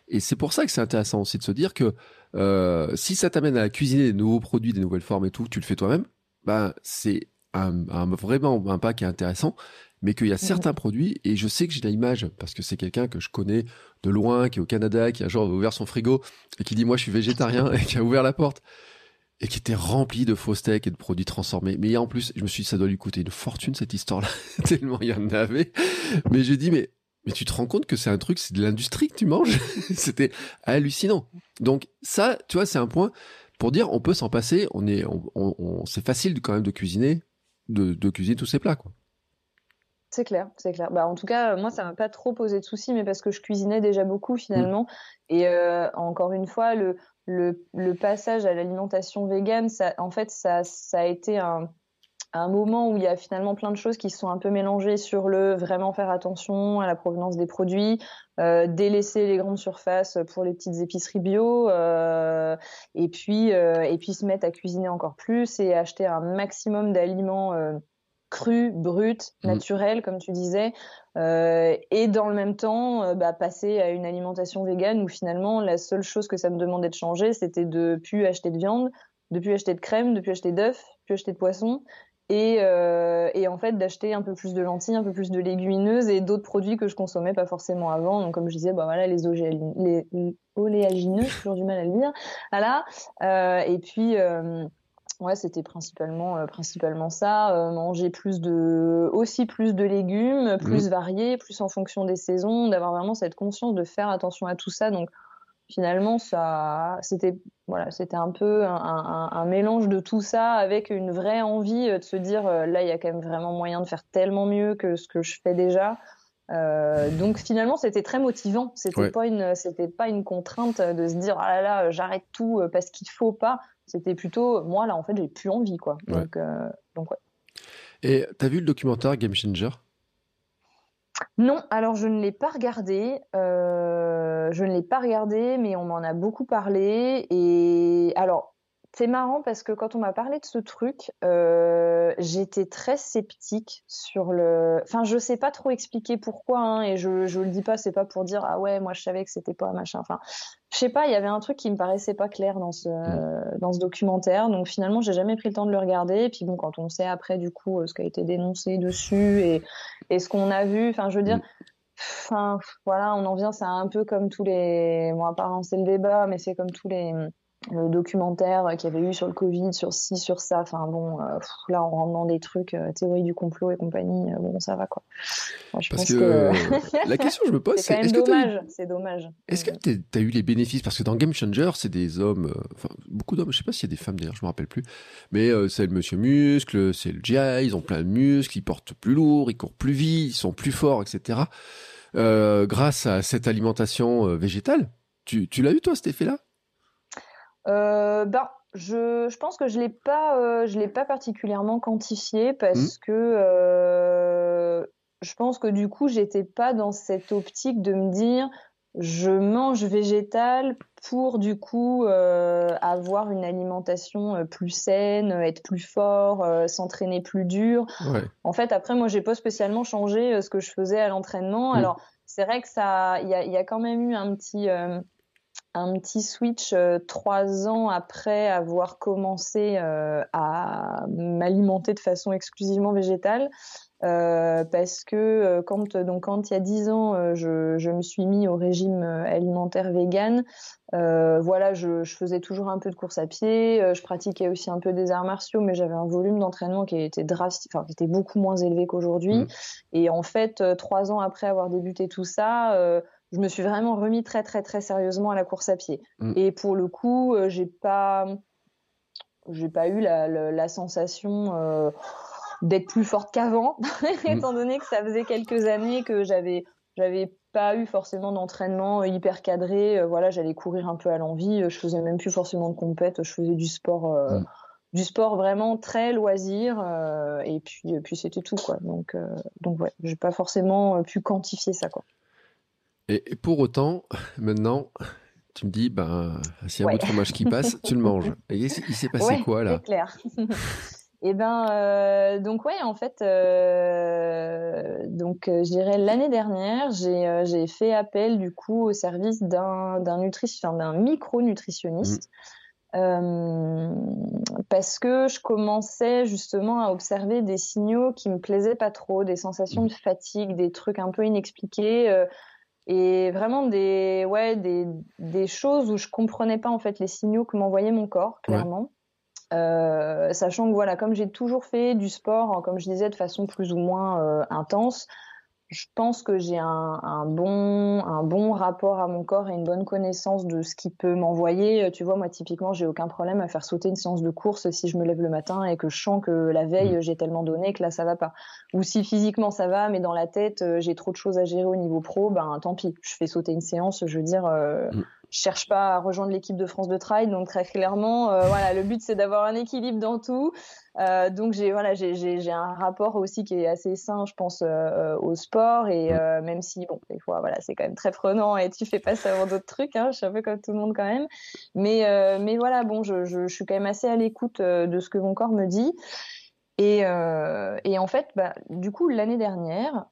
Et c'est pour ça que c'est intéressant aussi de se dire que euh, si ça t'amène à cuisiner des nouveaux produits, des nouvelles formes et tout, tu le fais toi-même, ben c'est un, vraiment un pas qui est intéressant. Mais qu'il y a certains produits, et je sais que j'ai l'image, parce que c'est quelqu'un que je connais de loin, qui est au Canada, qui a genre ouvert son frigo, et qui dit moi je suis végétarien, et qui a ouvert la porte et qui était rempli de faux steaks et de produits transformés. Mais en plus, je me suis dit, ça doit lui coûter une fortune cette histoire-là, tellement il y en avait. Mais j'ai dit, mais mais tu te rends compte que c'est un truc, c'est de l'industrie que tu manges? C'était hallucinant. Donc ça, tu vois, c'est un point pour dire on peut s'en passer. On est, on, c'est facile quand même de cuisiner, de, de cuisiner tous ces plats, quoi. C'est clair, c'est clair. Bah, en tout cas, moi, ça m'a pas trop posé de soucis, mais parce que je cuisinais déjà beaucoup finalement. Mmh. Et euh, encore une fois, le, le, passage à l'alimentation végane, ça, en fait, ça, a été un, moment où il y a finalement plein de choses qui sont un peu mélangées sur le vraiment faire attention à la provenance des produits, euh, délaisser les grandes surfaces pour les petites épiceries bio, euh, et puis euh, et puis se mettre à cuisiner encore plus et acheter un maximum d'aliments euh, cru, brut, mm. naturel, comme tu disais, euh, et dans le même temps, euh, bah, passer à une alimentation végane où finalement la seule chose que ça me demandait de changer, c'était de plus acheter de viande, de plus acheter de crème, de plus acheter d'œufs, de plus acheter de poisson, et, euh, et en fait d'acheter un peu plus de lentilles, un peu plus de légumineuses et d'autres produits que je consommais pas forcément avant. Donc comme je disais, bah voilà les, les oléagineux, toujours du mal à le dire. Voilà. Euh, et puis euh, Ouais, c'était principalement, euh, principalement ça. Euh, manger plus de, aussi plus de légumes, plus mmh. variés, plus en fonction des saisons, d'avoir vraiment cette conscience de faire attention à tout ça. Donc, finalement, ça, c'était, voilà, c'était un peu un, un, un, mélange de tout ça avec une vraie envie euh, de se dire, là, il y a quand même vraiment moyen de faire tellement mieux que ce que je fais déjà. Euh, donc finalement, c'était très motivant. C'était pas une, c'était pas une contrainte de se dire ah là là, j'arrête tout parce qu'il faut pas. C'était plutôt, moi, là, en fait, j'ai plus envie, quoi. Donc, euh, donc, ouais. Et t'as vu le documentaire Game Changer? Non, alors je ne l'ai pas regardé. Euh, je ne l'ai pas regardé, mais on m'en a beaucoup parlé. Et alors, c'est marrant parce que quand on m'a parlé de ce truc, euh, j'étais très sceptique sur le. Enfin, je sais pas trop expliquer pourquoi, hein, et je je le dis pas, c'est pas pour dire ah ouais, moi je savais que c'était pas machin. Enfin, je sais pas, il y avait un truc qui me paraissait pas clair dans ce mm. dans ce documentaire, donc finalement j'ai jamais pris le temps de le regarder. Et puis bon, quand on sait après du coup ce qui a été dénoncé dessus et et ce qu'on a vu, enfin je veux dire. Mm. Enfin, voilà, on en vient, c'est un peu comme tous les. Bon, à part le débat, mais c'est comme tous les le documentaire qu'il y avait eu sur le Covid, sur ci, sur ça. Enfin bon, euh, là on rentre dans des trucs, euh, théorie du complot et compagnie. Euh, bon, ça va quoi. je Parce pense que, la question que je me pose, c'est est-ce dommage. C'est dommage. Est-ce que tu as eu les bénéfices? Parce que dans Game Changer, c'est des hommes, enfin beaucoup d'hommes. Je sais pas s'il y a des femmes d'ailleurs, je me rappelle plus. Mais c'est le Monsieur Muscle, c'est le GI. Ils ont plein de muscles, ils portent plus lourd, ils courent plus vite, ils sont plus forts, etc. grâce à cette alimentation végétale. Tu, tu l'as eu toi cet effet-là? Ben, je, je, pense que je l'ai pas, euh, je l'ai pas particulièrement quantifié parce mmh. que euh, je pense que du coup, j'étais pas dans cette optique de me dire je mange végétal pour du coup euh, avoir une alimentation plus saine, être plus fort, s'entraîner plus dur. Ouais. En fait, après, moi, j'ai pas spécialement changé ce que je faisais à l'entraînement. Mmh. Alors, c'est vrai que ça, il y a, quand même eu un petit un petit switch euh, trois ans après avoir commencé euh, à m'alimenter de façon exclusivement végétale. Euh, parce que quand donc quand il y a dix ans je, je, me suis mis au régime alimentaire vegan voilà je, je, faisais toujours un peu de course à pied je pratiquais aussi un peu des arts martiaux mais j'avais un volume d'entraînement qui était drastique enfin qui était beaucoup moins élevé qu'aujourd'hui mmh. et en fait trois ans après avoir débuté tout ça je me suis vraiment remis très très très sérieusement à la course à pied. Mm. Et pour le coup, euh, j'ai pas, j'ai pas eu la, la, sensation euh, d'être plus forte qu'avant, mm. étant donné que ça faisait quelques années que j'avais, j'avais pas eu forcément d'entraînement hyper cadré. Euh, voilà, j'allais courir un peu à l'envie. Je faisais même plus forcément de compète. Je faisais du sport. Mm. Du sport vraiment très loisir et puis puis c'était tout quoi donc donc ouais j'ai pas forcément pu quantifier ça quoi et, pour autant, maintenant, tu me dis, ben, s'il y a un bout de fromage qui passe, tu le manges. Et il s'est passé quoi là C'est clair. Et eh ben, euh, donc ouais, en fait, euh, donc euh, je dirais l'année dernière, j'ai fait appel du coup au service d'un d'un micronutritionniste. Mmh. parce que je commençais justement à observer des signaux qui me plaisaient pas trop, des sensations mmh. de fatigue, des trucs un peu inexpliqués et vraiment des ouais des, des choses où je comprenais pas en fait les signaux que m'envoyait mon corps clairement. Euh, sachant que voilà comme j'ai toujours fait du sport comme je disais de façon plus ou moins euh, intense je pense que j'ai un, bon, un bon rapport à mon corps et une bonne connaissance de ce qui peut m'envoyer. Tu vois, moi, typiquement, j'ai aucun problème à faire sauter une séance de course si je me lève le matin et que je sens que la veille, mmh. j'ai tellement donné que là, ça va pas. Ou si physiquement ça va, mais dans la tête, euh, j'ai trop de choses à gérer au niveau pro, ben tant pis, je fais sauter une séance. Je veux dire, euh, mmh je cherche pas à rejoindre l'équipe de France de trail, donc très clairement, euh, voilà, le but c'est d'avoir un équilibre dans tout. Euh, donc j'ai voilà, j'ai un rapport aussi qui est assez sain, je pense, euh, au sport et même si bon, des fois voilà, c'est quand même très prenant et tu fais passer avant d'autres trucs, hein, je suis un peu comme tout le monde quand même. Mais mais voilà, bon, je, je, je suis quand même assez à l'écoute de ce que mon corps me dit. Et, et en fait, bah, du coup, l'année dernière,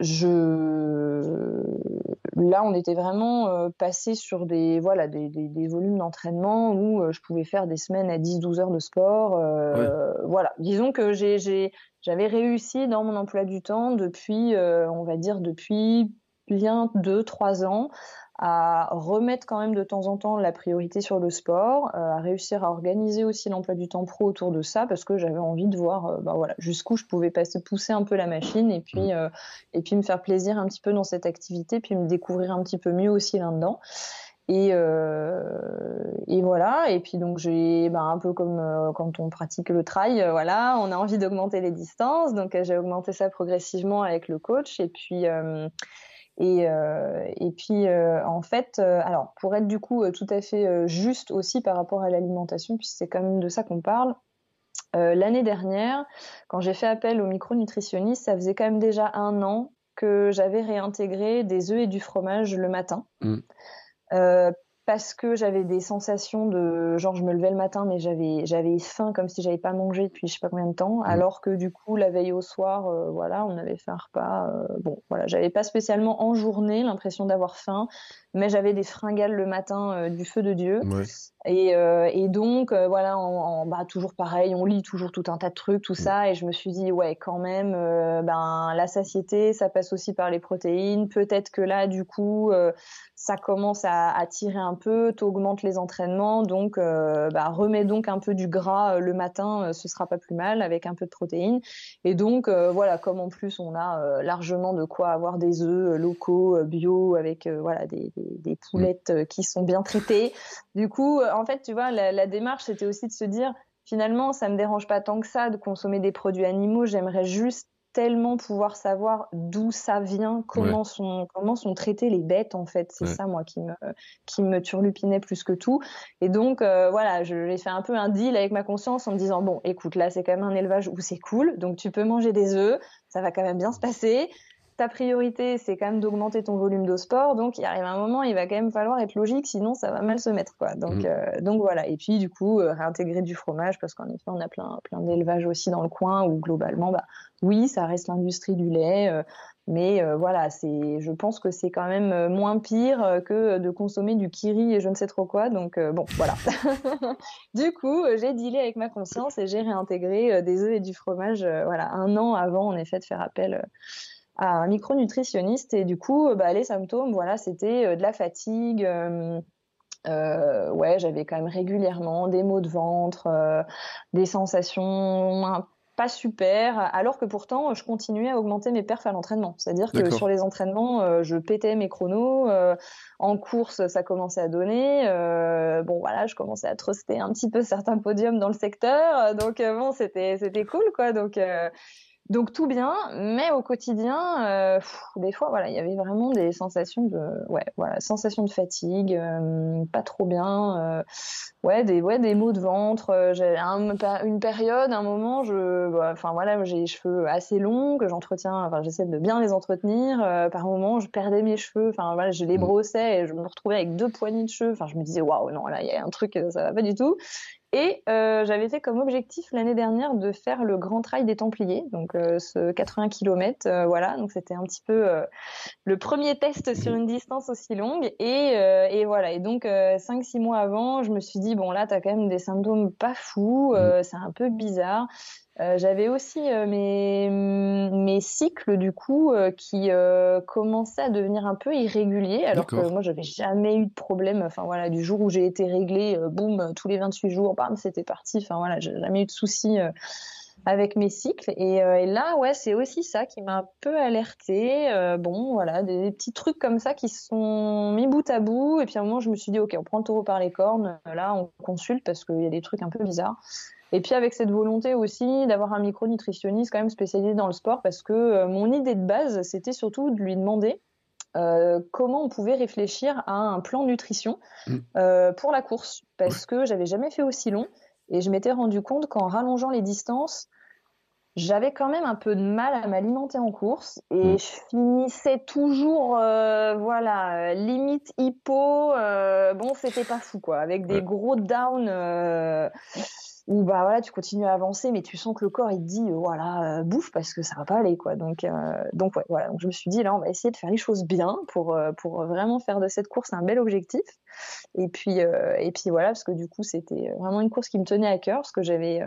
je là on était vraiment euh, passé sur des voilà des, des, volumes d'entraînement où euh, je pouvais faire des semaines à 10-12 heures de sport euh, voilà. Disons que j'ai j'avais réussi dans mon emploi du temps depuis on va dire depuis bien 2-3 ans à remettre quand même de temps en temps la priorité sur le sport, euh, à réussir à organiser aussi l'emploi du temps pro autour de ça parce que j'avais envie de voir euh, bah voilà, jusqu'où je pouvais passer, pousser un peu la machine et puis, mmh. euh, et puis me faire plaisir un petit peu dans cette activité, puis me découvrir un petit peu mieux aussi là-dedans. Et, et voilà. Et puis donc j'ai, bah, un peu comme quand on pratique le trail, voilà, on a envie d'augmenter les distances. Donc j'ai augmenté ça progressivement avec le coach. Et puis et, euh, et puis, euh, en fait, euh, alors pour être du coup tout à fait juste aussi par rapport à l'alimentation, puisque c'est quand même de ça qu'on parle, l'année dernière, quand j'ai fait appel au micronutritionniste, ça faisait quand même déjà un an que j'avais réintégré des œufs et du fromage le matin. Mmh parce que j'avais des sensations de genre je me levais le matin mais j'avais j'avais faim comme si j'avais pas mangé depuis je sais pas combien de temps mmh. alors que du coup la veille au soir euh, voilà on avait fait un repas euh, bon voilà j'avais pas spécialement en journée l'impression d'avoir faim mais j'avais des fringales le matin euh, du feu de Dieu et, et, donc voilà en, bah, toujours pareil on lit toujours tout un tas de trucs tout mmh. ça et je me suis dit ouais quand même ben la satiété ça passe aussi par les protéines peut-être que là du coup ça commence à, tirer un peu, t'augmentes les entraînements, donc euh, bah, remets donc un peu du gras euh, le matin, euh, ce sera pas plus mal avec un peu de protéines. Et donc voilà, comme en plus on a largement de quoi avoir des œufs locaux, bio, avec voilà des, des, poulettes qui sont bien traitées. Du coup, en fait, tu vois, la, la démarche c'était aussi de se dire finalement, ça me dérange pas tant que ça de consommer des produits animaux. J'aimerais juste tellement pouvoir savoir d'où ça vient, comment sont comment sont traitées les bêtes en fait. C'est ça moi qui me qui me turlupinait plus que tout. Et donc euh, voilà, j'ai fait un peu un deal avec ma conscience en me disant bon, écoute, là c'est quand même un élevage où c'est cool, donc tu peux manger des œufs, ça va quand même bien se passer ta priorité, c'est quand même d'augmenter ton volume de sport. Donc, il arrive un moment, il va quand même falloir être logique, sinon ça va mal se mettre, quoi. Donc, mmh. euh, donc voilà. Et puis, du coup, euh, réintégrer du fromage, parce qu'en effet, on a plein, plein d'élevages aussi dans le coin où globalement, bah, oui, ça reste l'industrie du lait. Euh, mais voilà, c'est, je pense que c'est quand même moins pire que de consommer du kiri et je ne sais trop quoi. Donc bon, voilà. du coup, j'ai dealé avec ma conscience et j'ai réintégré des œufs et du fromage. voilà, un an avant, en effet, de faire appel à un micronutritionniste et du coup, bah, les symptômes, voilà, c'était euh, de la fatigue. Euh, euh, ouais, j'avais quand même régulièrement des maux de ventre, des sensations pas super, alors que pourtant je continuais à augmenter mes perfs à l'entraînement. C'est-à-dire que sur les entraînements, je pétais mes chronos. en course, ça commençait à donner. bon, voilà, je commençais à truster un petit peu certains podiums dans le secteur. Donc bon, c'était c'était cool, quoi. Donc donc tout bien, mais au quotidien, euh, des fois, voilà, il y avait vraiment des sensations de, ouais, voilà, sensations de fatigue, euh, pas trop bien, euh, ouais, des, ouais, des maux de ventre. j'ai une période, un moment, je, bah, enfin voilà, j'ai les cheveux assez longs que j'entretiens, enfin j'essaie de bien les entretenir. par moment, je perdais mes cheveux, enfin voilà, je les mmh. brossais et je me retrouvais avec deux poignées de cheveux. Enfin, je me disais waouh, non là, il y a un truc, ça va pas du tout. Et euh, j'avais fait comme objectif l'année dernière de faire le Grand Trail des Templiers, donc euh, ce 80 km, euh, voilà. Donc c'était un petit peu le premier test sur une distance aussi longue. Et, et voilà. Et donc 5-6 mois avant, je me suis dit bon là, t'as quand même des symptômes pas fous, mmh. c'est un peu bizarre. Euh, j'avais aussi euh, mes, mes cycles du coup euh, qui commençaient à devenir un peu irréguliers alors que moi j'avais jamais eu de problème enfin voilà du jour où j'ai été réglée boum tous les 28 jours bam c'était parti enfin voilà j'ai jamais eu de soucis avec mes cycles. Et, là, ouais, c'est aussi ça qui m'a un peu alertée. bon, voilà, des, petits trucs comme ça qui se sont mis bout à bout. Et puis à un moment, je me suis dit, ok, on prend le taureau par les cornes. Là, on consulte parce qu'il y a des trucs un peu bizarres. Et puis avec cette volonté aussi d'avoir un micronutritionniste quand même spécialisé dans le sport parce que mon idée de base, c'était surtout de lui demander euh, comment on pouvait réfléchir à un plan nutrition mm. euh, pour la course, parce que j'avais jamais fait aussi long et je m'étais rendu compte qu'en rallongeant les distances, j'avais quand même un peu de mal à m'alimenter en course et mm. je finissais toujours, euh, voilà, limite hypo. bon, c'était pas fou quoi, avec des gros downs où bah voilà tu continues à avancer mais tu sens que le corps il te dit voilà euh, bouffe parce que ça va pas aller quoi. Donc euh, donc ouais, voilà. Donc je me suis dit là on va essayer de faire les choses bien pour euh, pour vraiment faire de cette course un bel objectif. Et puis et puis voilà parce que du coup c'était vraiment une course qui me tenait à cœur parce que j'avais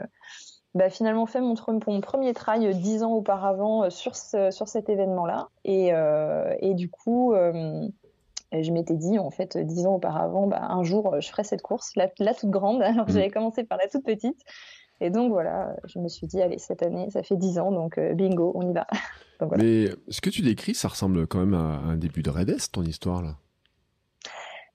bah, finalement fait mon, mon, premier trail dix ans auparavant sur ce, sur cet événement là et et du coup je m'étais dit, en fait, dix ans auparavant, bah, un jour, je ferai cette course, la, toute grande. Alors, mmh. j'avais commencé par la toute petite. Et donc, voilà, je me suis dit, allez, cette année, ça fait dix ans, donc euh, bingo, on y va. Mais ce que tu décris, ça ressemble quand même à un début de Redes, ton histoire, là?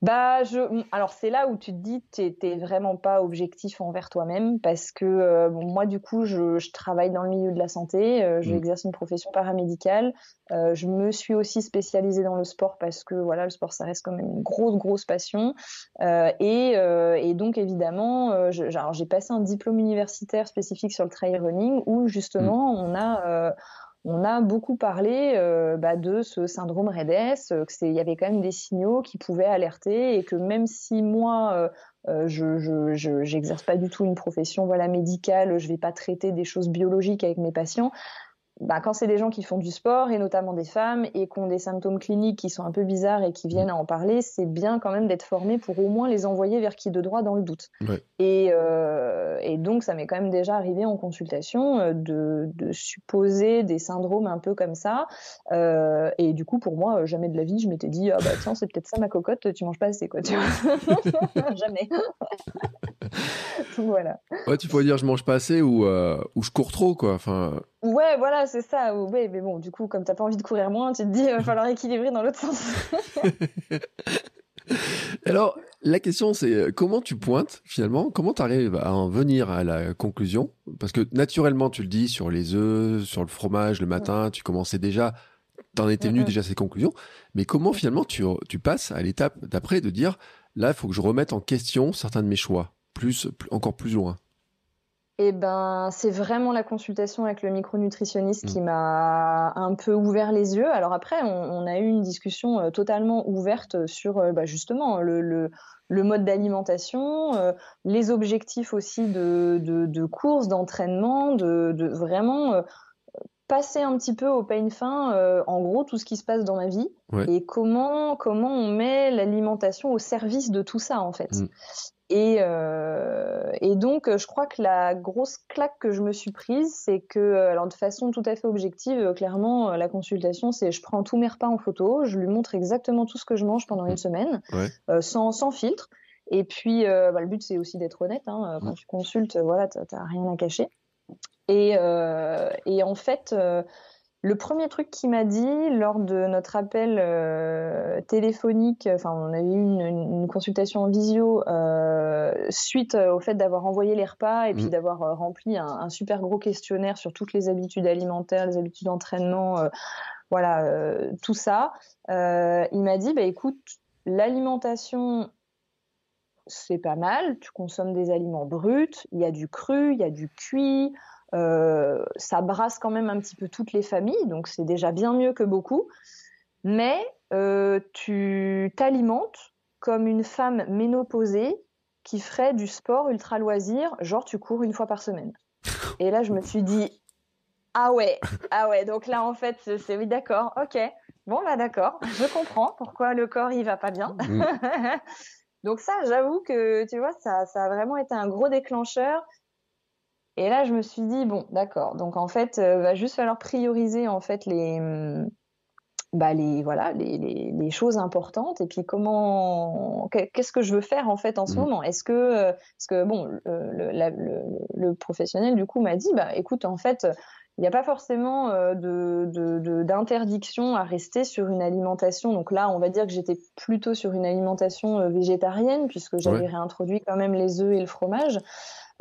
Bah, je, alors c'est là où tu te dis tu n'es vraiment pas objectif envers toi-même parce que euh, bon, moi du coup je, je, travaille dans le milieu de la santé, euh, j'exerce mmh. une profession paramédicale, euh, je me suis aussi spécialisée dans le sport parce que voilà le sport ça reste quand même une grosse grosse passion et, et, donc évidemment j'ai passé un diplôme universitaire spécifique sur le trail running où justement mmh. on a on a beaucoup parlé euh, bah, de ce syndrome REDES, euh, qu'il y avait quand même des signaux qui pouvaient alerter et que même si moi, euh, je n'exerce pas du tout une profession voilà médicale, je ne vais pas traiter des choses biologiques avec mes patients, bah, quand c'est des gens qui font du sport et notamment des femmes et qui ont des symptômes cliniques qui sont un peu bizarres et qui viennent à en parler, c'est bien quand même d'être formé pour au moins les envoyer vers qui de droit dans le doute. Et, euh, et, donc ça m'est quand même déjà arrivé en consultation euh, de, de, supposer des syndromes un peu comme ça. Euh, et du coup pour moi jamais de la vie je m'étais dit ah bah tiens c'est peut-être ça ma cocotte tu manges pas assez quoi. Tu jamais. voilà. Ouais tu pourrais dire je mange pas assez ou, euh, ou je cours trop quoi. Enfin. Ouais, voilà, c'est ça. Ouais, mais bon, du coup, comme t'as pas envie de courir moins, tu te dis, il va falloir équilibrer dans l'autre sens. Alors, la question, c'est euh, comment tu pointes finalement Comment tu arrives à en venir à la conclusion? Parce que naturellement, tu le dis sur les œufs, sur le fromage le matin, tu commençais déjà, t'en étais venu déjà à ces conclusions. Mais comment finalement tu, tu passes à l'étape d'après de dire là, il faut que je remette en question certains de mes choix, plus, encore plus loin? Eh ben, c'est vraiment la consultation avec le micronutritionniste qui mm. m'a un peu ouvert les yeux. Alors après, on, a eu une discussion euh, totalement ouverte sur euh, bah, justement le, le, mode d'alimentation, euh, les objectifs aussi de, de, de course, d'entraînement, de, de, vraiment passer un petit peu au pain fin, en gros, tout ce qui se passe dans ma vie et comment, comment on met l'alimentation au service de tout ça, en fait. Mm. Et, euh, et, donc, je crois que la grosse claque que je me suis prise, c'est que, alors de façon tout à fait objective, clairement, la consultation, c'est je prends tous mes repas en photo, je lui montre exactement tout ce que je mange pendant une mmh. semaine, euh, sans, sans, filtre. Et puis, euh, bah, le but, c'est aussi d'être honnête. Hein, quand mmh. tu consultes, voilà, t'as rien à cacher. Et, euh, et en fait, euh, le premier truc qu'il m'a dit lors de notre appel euh, téléphonique, enfin on a eu une, une, consultation en visio suite au fait d'avoir envoyé les repas et puis mmh. d'avoir rempli un, un, super gros questionnaire sur toutes les habitudes alimentaires, les habitudes d'entraînement, voilà tout ça. il m'a dit bah écoute l'alimentation c'est pas mal, tu consommes des aliments bruts, il y a du cru, il y a du cuit. Euh, ça brasse quand même un petit peu toutes les familles, donc c'est déjà bien mieux que beaucoup. Mais euh, tu t'alimentes comme une femme ménopausée qui ferait du sport ultra loisir, genre tu cours une fois par semaine. Et là, je me suis dit, ah ouais, ah ouais, donc là, en fait, c'est oui, d'accord, ok. Bon, bah d'accord, je comprends pourquoi le corps, il va pas bien. Mm. donc ça, j'avoue que, tu vois, ça, ça a vraiment été un gros déclencheur. Et là, je me suis dit bon, d'accord. Donc en fait, il euh, va juste falloir prioriser en fait les bah les voilà les, les, les, choses importantes et puis comment qu'est-ce que je veux faire en fait en ce mmh. moment? Est-ce que parce que bon le, le, le, professionnel du coup m'a dit bah écoute en fait il n'y a pas forcément de, d'interdiction à rester sur une alimentation. Donc là, on va dire que j'étais plutôt sur une alimentation végétarienne puisque j'avais réintroduit quand même les œufs et le fromage.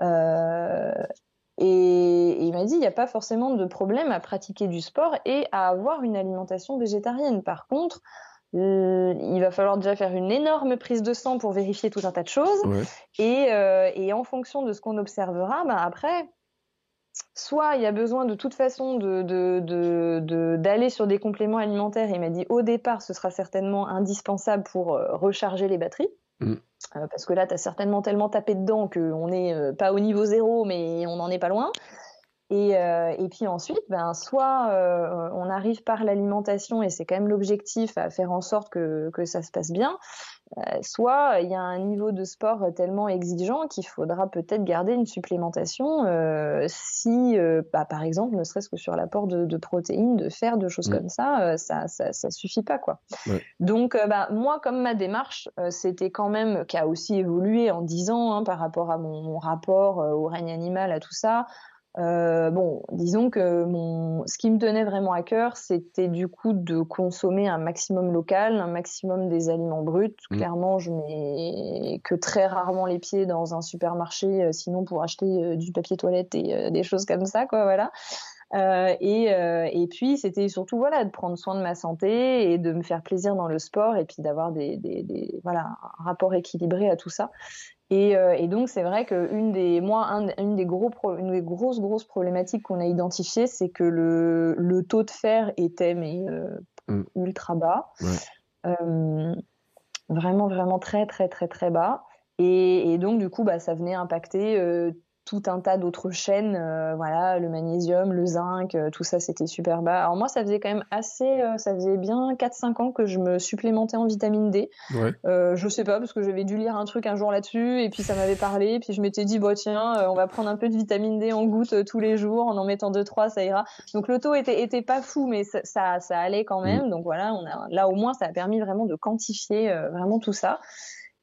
Euh, et, il m'a dit, il n'y a pas forcément de problème à pratiquer du sport et à avoir une alimentation végétarienne. Par contre, il va falloir déjà faire une énorme prise de sang pour vérifier tout un tas de choses. Et, euh, et, en fonction de ce qu'on observera, bah après, soit il y a besoin de toute façon d'aller de, de, de, sur des compléments alimentaires. Il m'a dit au départ, ce sera certainement indispensable pour euh, recharger les batteries. Mm. Euh, parce que là, tu as certainement tellement tapé dedans qu'on n'est euh, pas au niveau zéro, mais on n'en est pas loin. Et, euh, et, puis ensuite, ben, soit on arrive par l'alimentation, et c'est quand même l'objectif, à faire en sorte que, que ça se passe bien, soit il y a un niveau de sport tellement exigeant qu'il faudra peut-être garder une supplémentation euh, si, euh, bah, par exemple, ne serait-ce que sur l'apport de, protéines, de fer, de choses mm. comme ça, ça, ça, suffit pas quoi. Donc, bah, moi, comme ma démarche, c'était quand même qui a aussi évolué en 10 ans hein, par rapport à mon, mon rapport au règne animal, à tout ça. Euh, bon, disons que mon, ce qui me tenait vraiment à cœur, c'était du coup de consommer un maximum local, un maximum des aliments bruts. Mmh. Clairement, je mets que très rarement les pieds dans un supermarché, euh, sinon pour acheter euh, du papier toilette et des choses comme ça, quoi, voilà. Euh, et, et, puis c'était surtout voilà de prendre soin de ma santé et de me faire plaisir dans le sport et puis d'avoir des, des, des, voilà un rapport équilibré à tout ça. Euh, et, donc c'est vrai qu'une des moi une des gros une des grosses grosses problématiques qu'on a identifiées, c'est que le, le, taux de fer était mais euh, mm. ultra bas, euh, vraiment vraiment très très très très bas. Et, et, donc du coup bah ça venait impacter tout un tas d'autres chaînes, euh, voilà, le magnésium, le zinc, euh, tout ça c'était super bas. Alors moi ça faisait quand même assez, euh, ça faisait bien 4-5 ans que je me supplémentais en vitamine D. Ouais. je sais pas parce que j'avais dû lire un truc un jour là-dessus et puis ça m'avait parlé, puis je m'étais dit bon tiens on va prendre un peu de vitamine D en goutte tous les jours en en mettant 2-3 ça ira. Donc le taux était, était pas fou mais ça, ça, allait quand même. Mm. Donc voilà, on a, là au moins ça a permis vraiment de quantifier vraiment tout ça.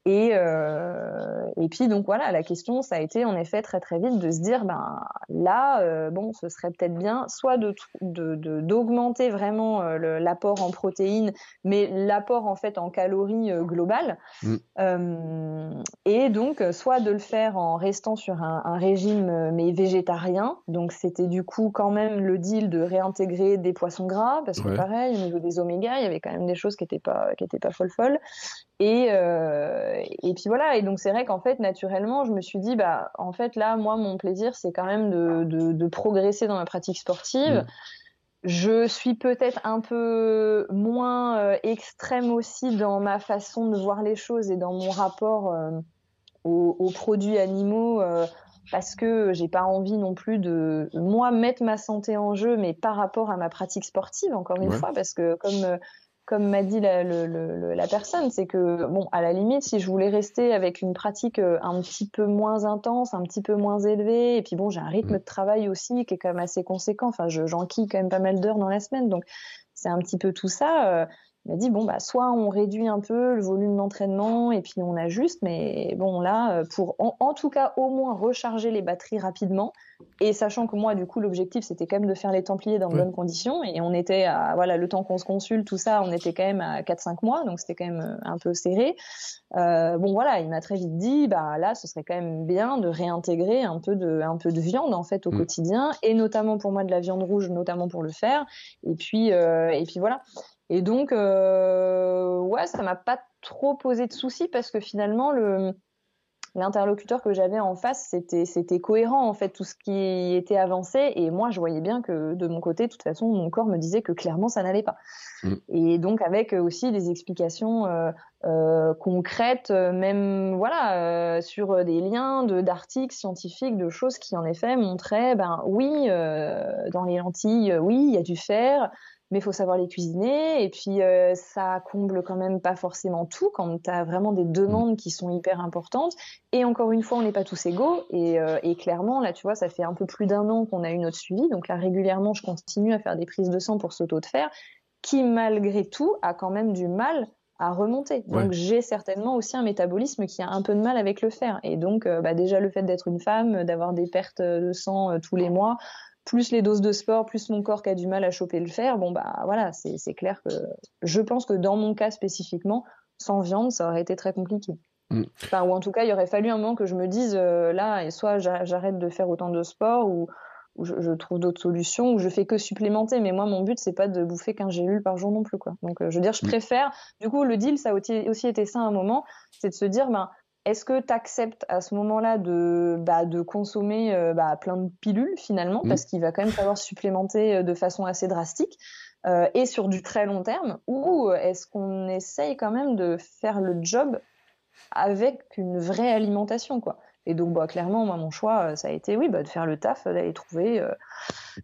Et, euh, et puis donc voilà, la question ça a été en effet très très vite de se dire ben là euh, bon ce serait peut-être bien soit de d'augmenter vraiment euh, l'apport en protéines, mais l'apport en fait en calories globales, mm. et donc soit de le faire en restant sur un, un régime mais végétarien. Donc c'était du coup quand même le deal de réintégrer des poissons gras parce que pareil au niveau des oméga il y avait quand même des choses qui étaient pas qui étaient pas folles folles et, et puis voilà, et donc c'est vrai qu'en fait, naturellement, je me suis dit, bah, en fait, là, moi, mon plaisir, c'est quand même de, de, de, progresser dans ma pratique sportive. Mm. Je suis peut-être un peu moins euh, extrême aussi dans ma façon de voir les choses et dans mon rapport euh, aux, aux, produits animaux euh, parce que j'ai pas envie non plus de moi mettre ma santé en jeu, mais par rapport à ma pratique sportive, encore une fois, parce que comme comme m'a dit la, personne, c'est que, bon, à la limite, si je voulais rester avec une pratique euh, un petit peu moins intense, un petit peu moins élevée, et puis bon, j'ai un rythme de travail aussi qui est quand même assez conséquent, enfin, j'enquille quand même pas mal d'heures dans la semaine, donc c'est un petit peu tout ça. Il m'a dit bon bah soit on réduit un peu le volume d'entraînement et puis on ajuste mais bon là euh, pour en, tout cas au moins recharger les batteries rapidement. Et sachant que moi du coup l'objectif c'était quand même de faire les templiers dans de bonnes conditions. Et on était à voilà le temps qu'on se consulte tout ça on était quand même à 4 5 mois donc c'était quand même euh, un peu serré. Euh, bon voilà il m'a très vite dit bah là ce serait quand même bien de réintégrer un peu de un peu de viande en fait au mm. quotidien. Et notamment pour moi de la viande rouge notamment pour le faire. Et puis euh, et puis voilà et donc, euh, ouais, ça m'a pas trop posé de soucis parce que finalement, le, l'interlocuteur que j'avais en face, c'était, c'était cohérent en fait tout ce qui était avancé et moi je voyais bien que de mon côté, de toute façon, mon corps me disait que clairement ça n'allait pas. Mm. Et donc avec aussi des explications euh, euh, concrètes, même voilà sur des liens de d'articles scientifiques, de choses qui en effet montraient, ben oui, dans les lentilles, oui, il y a du fer mais il faut savoir les cuisiner. Et puis, euh, ça comble quand même pas forcément tout quand tu as vraiment des demandes qui sont hyper importantes. Et encore une fois, on n'est pas tous égaux. Et, euh, et, clairement, là, tu vois, ça fait un peu plus d'un an qu'on a eu notre suivi. Donc là, régulièrement, je continue à faire des prises de sang pour ce taux de fer. qui malgré tout a quand même du mal à remonter. Donc j'ai certainement aussi un métabolisme qui a un peu de mal avec le fer. Et donc euh, bah, déjà le fait d'être une femme, d'avoir des pertes de sang euh, tous les mois, plus les doses de sport, plus mon corps qui a du mal à choper le fer, bon bah voilà, c'est clair que je pense que dans mon cas spécifiquement, sans viande, ça aurait été très compliqué. Mm. Enfin, ou en tout cas, il aurait fallu un moment que je me dise euh, là, et soit j'arrête de faire autant de sport, ou où je, trouve d'autres solutions, où je fais que supplémenter. Mais moi, mon but, c'est pas de bouffer qu'un gélule par jour non plus. Quoi. Donc, euh, je veux dire, je mm. préfère. Du coup, le deal, ça a aussi été ça à un moment, c'est de se dire, ben, est-ce que tu acceptes à ce moment-là de, bah, de consommer euh, bah, plein de pilules finalement, parce qu'il va quand même falloir supplémenter euh, de façon assez drastique et sur du très long terme, ou est-ce qu'on essaye quand même de faire le job avec une vraie alimentation quoi? Et donc, bah, clairement, moi, mon choix, euh, ça a été, oui, bah, de faire le taf, d'aller trouver, euh,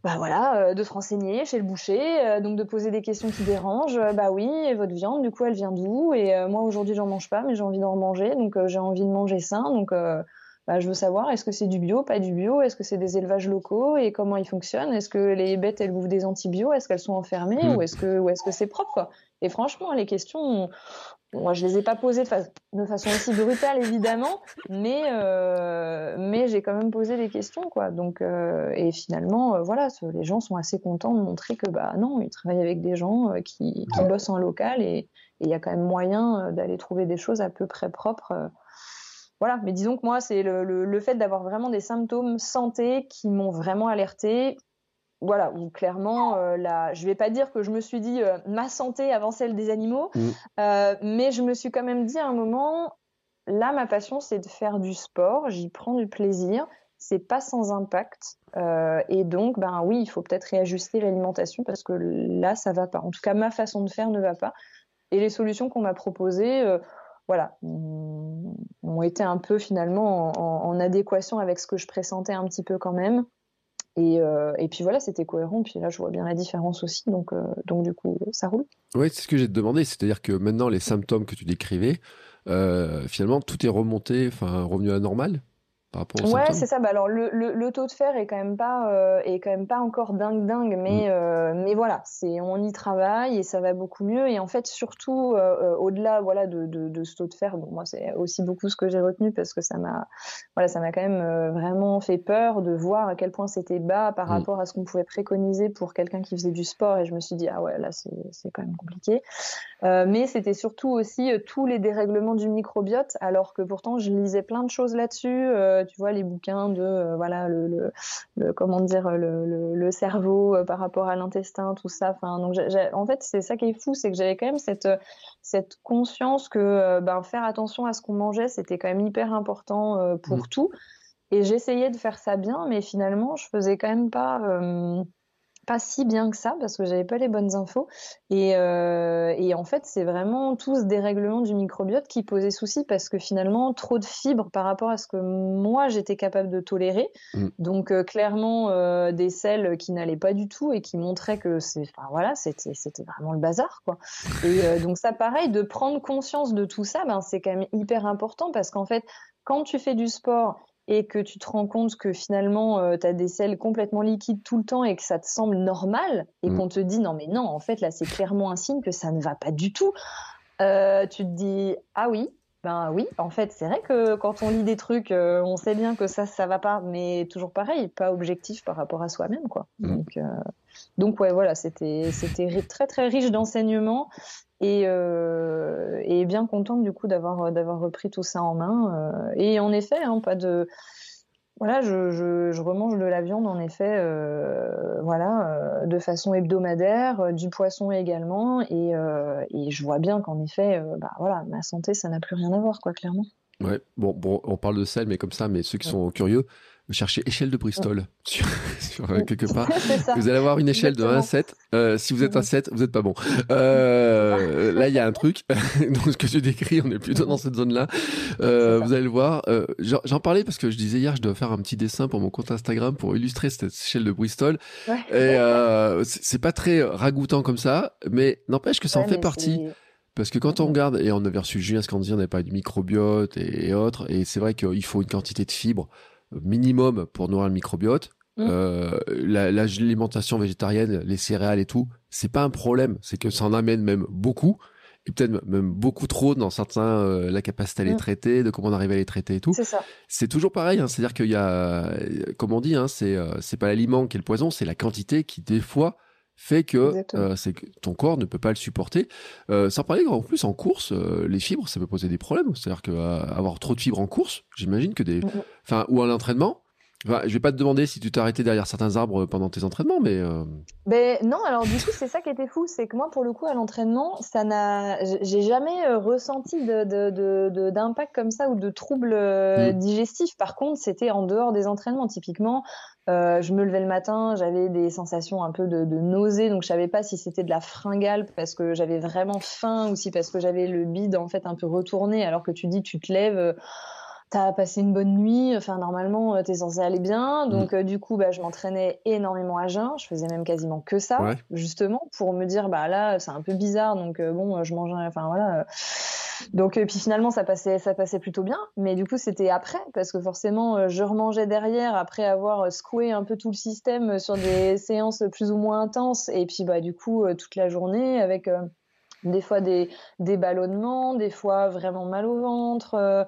bah, voilà, euh, de se renseigner chez le boucher, donc de poser des questions qui dérangent. bah oui, et votre viande, du coup, elle vient d'où? Et moi, aujourd'hui, j'en mange pas, mais j'ai envie d'en manger, donc j'ai envie de manger sain. Donc, bah, je veux savoir, est-ce que c'est du bio, pas du bio? Est-ce que c'est des élevages locaux? Et comment ils fonctionnent? Est-ce que les bêtes, elles bouffent des antibiotiques? Est-ce qu'elles sont enfermées? Mmh. ou est-ce que, ou est-ce que c'est propre quoi? Et franchement, les questions, moi, je les ai pas posées de, façon aussi brutale, évidemment, mais, euh, mais j'ai quand même posé des questions, quoi. Donc, euh, et finalement, euh, voilà, les gens sont assez contents de montrer que, bah non, ils travaillent avec des gens qui, qui bossent en local et il y a quand même moyen d'aller trouver des choses à peu près propres. Voilà, mais disons que moi, c'est le, le, le, fait d'avoir vraiment des symptômes santé qui m'ont vraiment alerté voilà, où clairement, euh, la... je vais pas dire que je me suis dit euh, ma santé avant celle des animaux, mm. euh, mais je me suis quand même dit à un moment, là, ma passion, c'est de faire du sport, j'y prends du plaisir, c'est pas sans impact, et donc, ben oui, il faut peut-être réajuster l'alimentation parce que là, ça va pas. En tout cas, ma façon de faire ne va pas. Et les solutions qu'on m'a proposées, voilà, ont été un peu finalement en adéquation avec ce que je pressentais un petit peu quand même. Euh, et, puis voilà, c'était cohérent. Puis là, je vois bien la différence aussi. Donc, euh, donc du coup, ça roule. Oui, c'est ce que j'ai demandé. C'est-à-dire que maintenant, les symptômes que tu décrivais, euh, finalement, tout est remonté, enfin, revenu à la normale? Ouais, c'est ça. Bah, alors le, le, taux de fer est quand même pas euh, est quand même pas encore dingue dingue, mais mm. euh, mais voilà, c'est on y travaille et ça va beaucoup mieux. Et en fait, surtout euh, au-delà voilà de, de, de, ce taux de fer, bon moi c'est aussi beaucoup ce que j'ai retenu parce que ça m'a voilà ça m'a quand même vraiment fait peur de voir à quel point c'était bas par mm. rapport à ce qu'on pouvait préconiser pour quelqu'un qui faisait du sport. Et je me suis dit ah ouais là c'est c'est quand même compliqué. mais c'était surtout aussi tous les dérèglements du microbiote, alors que pourtant je lisais plein de choses là-dessus tu vois, les bouquins de euh, voilà le, comment dire le, le cerveau euh, par rapport à l'intestin, tout ça. Enfin, donc en fait, c'est ça qui est fou, c'est que j'avais quand même cette cette conscience que euh, ben, faire attention à ce qu'on mangeait, c'était quand même hyper important pour mmh. tout. Et j'essayais de faire ça bien, mais finalement, je faisais quand même pas pas si bien que ça parce que j'avais pas les bonnes infos. Et, euh, et en fait c'est vraiment tout ce dérèglement du microbiote qui posait souci parce que finalement trop de fibres par rapport à ce que moi j'étais capable de tolérer. Mm. donc euh, clairement euh, des sels qui n'allaient pas du tout et qui montraient que c'est enfin voilà c'était c'était vraiment le bazar quoi. Et donc ça pareil de prendre conscience de tout ça ben c'est quand même hyper important parce qu'en fait quand tu fais du sport et que tu te rends compte que finalement euh, tu as des selles complètement liquides tout le temps et que ça te semble normal et mm. qu'on te dit non mais non en fait là c'est clairement un signe que ça ne va pas du tout euh, tu te dis ah oui ben oui en fait c'est vrai que quand on lit des trucs euh, on sait bien que ça ça va pas mais toujours pareil pas objectif par rapport à soi-même quoi mm. donc donc ouais voilà c'était c'était très très riche d'enseignements et, euh, et bien contente du coup d'avoir d'avoir repris tout ça en main. Euh, et en effet, hein, pas de voilà, je, je, je, remange de la viande en effet, euh, voilà, euh, de façon hebdomadaire, euh, du poisson également, et, euh, et je vois bien qu'en effet, bah voilà, ma santé, ça n'a plus rien à voir, quoi, clairement. Ouais, bon, bon, on parle de sel, mais comme ça, mais ceux qui sont curieux, cherchez échelle de Bristol sur, sur euh, quelque part. Vous allez avoir une échelle de 1 à 7. Euh, si vous êtes à 7, vous n'êtes pas bon. Euh, là, il y a un truc. Donc, ce que tu décris, on est plutôt dans cette zone-là. Euh, vous allez le voir. Euh, J'en parlais parce que je disais hier, je dois faire un petit dessin pour mon compte Instagram pour illustrer cette échelle de Bristol. Ouais. Et euh, c'est pas très ragoûtant comme ça, mais n'empêche que ça en fait partie. Parce que quand on regarde, et on avait reçu Julien Scandier, on avait pas du microbiote et, et autres, et c'est vrai qu'il faut une quantité de fibres minimum pour nourrir le microbiote. mmh. l'alimentation végétarienne, les céréales et tout, c'est pas un problème. C'est que ça en amène même beaucoup et peut-être même beaucoup trop dans certains la capacité à les mmh. traiter, de comment on arrive à les traiter et tout. C'est toujours pareil, hein, c'est-à-dire qu'il y a, comme on dit, hein, c'est c'est pas l'aliment qui est le poison, c'est la quantité qui des fois fait que, euh, c'est que ton corps ne peut pas le supporter. Euh, sans parler en plus en course, euh, les fibres, ça peut poser des problèmes. C'est-à-dire que euh, avoir trop de fibres en course, j'imagine que des, enfin, ou à l'entraînement. Enfin, je vais pas te demander si tu t'es arrêté derrière certains arbres pendant tes entraînements, mais. Ben non, alors du coup c'est ça qui était fou, c'est que moi pour le coup à l'entraînement, ça n'a, j'ai jamais ressenti de, d'impact comme ça ou de troubles mmh. digestifs. Par contre, c'était en dehors des entraînements. Typiquement, euh, je me levais le matin, j'avais des sensations un peu de, de nausée, donc je savais pas si c'était de la fringale parce que j'avais vraiment faim ou si parce que j'avais le bide en fait un peu retourné. Alors que tu dis, tu te lèves, euh, t'as passé une bonne nuit, enfin normalement euh, t'es censé aller bien. Mm. Donc du coup, bah, je m'entraînais énormément à jeun, je faisais même quasiment que ça, justement pour me dire bah là c'est un peu bizarre, donc bon je mangeais, enfin voilà donc euh, puis finalement ça passait ça passait plutôt bien, mais du coup c'était après parce que forcément euh, je remangeais derrière après avoir euh, secoué un peu tout le système sur des séances plus ou moins intenses et puis bah du coup toute la journée avec des fois des, des ballonnements, des fois vraiment mal au ventre.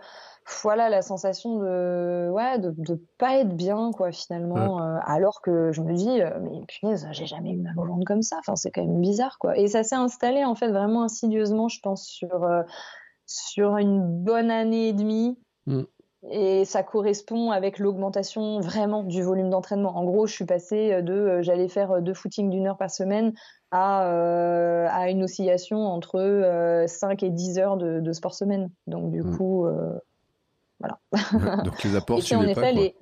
Voilà la sensation de ouais de, de pas être bien quoi finalement alors que je me dis mais punaise j'ai jamais eu mal au ventre comme ça enfin c'est quand même bizarre quoi et ça s'est installé en fait vraiment insidieusement je pense sur sur une bonne année et demie. Mm. Et ça correspond avec l'augmentation vraiment du volume d'entraînement. En gros, je suis passée de euh, j'allais faire deux footings d'une heure par semaine à, euh, à une oscillation entre 5 euh, et 10 heures de, sport semaine. Donc du mm. coup, voilà. donc les apports et en effet, les,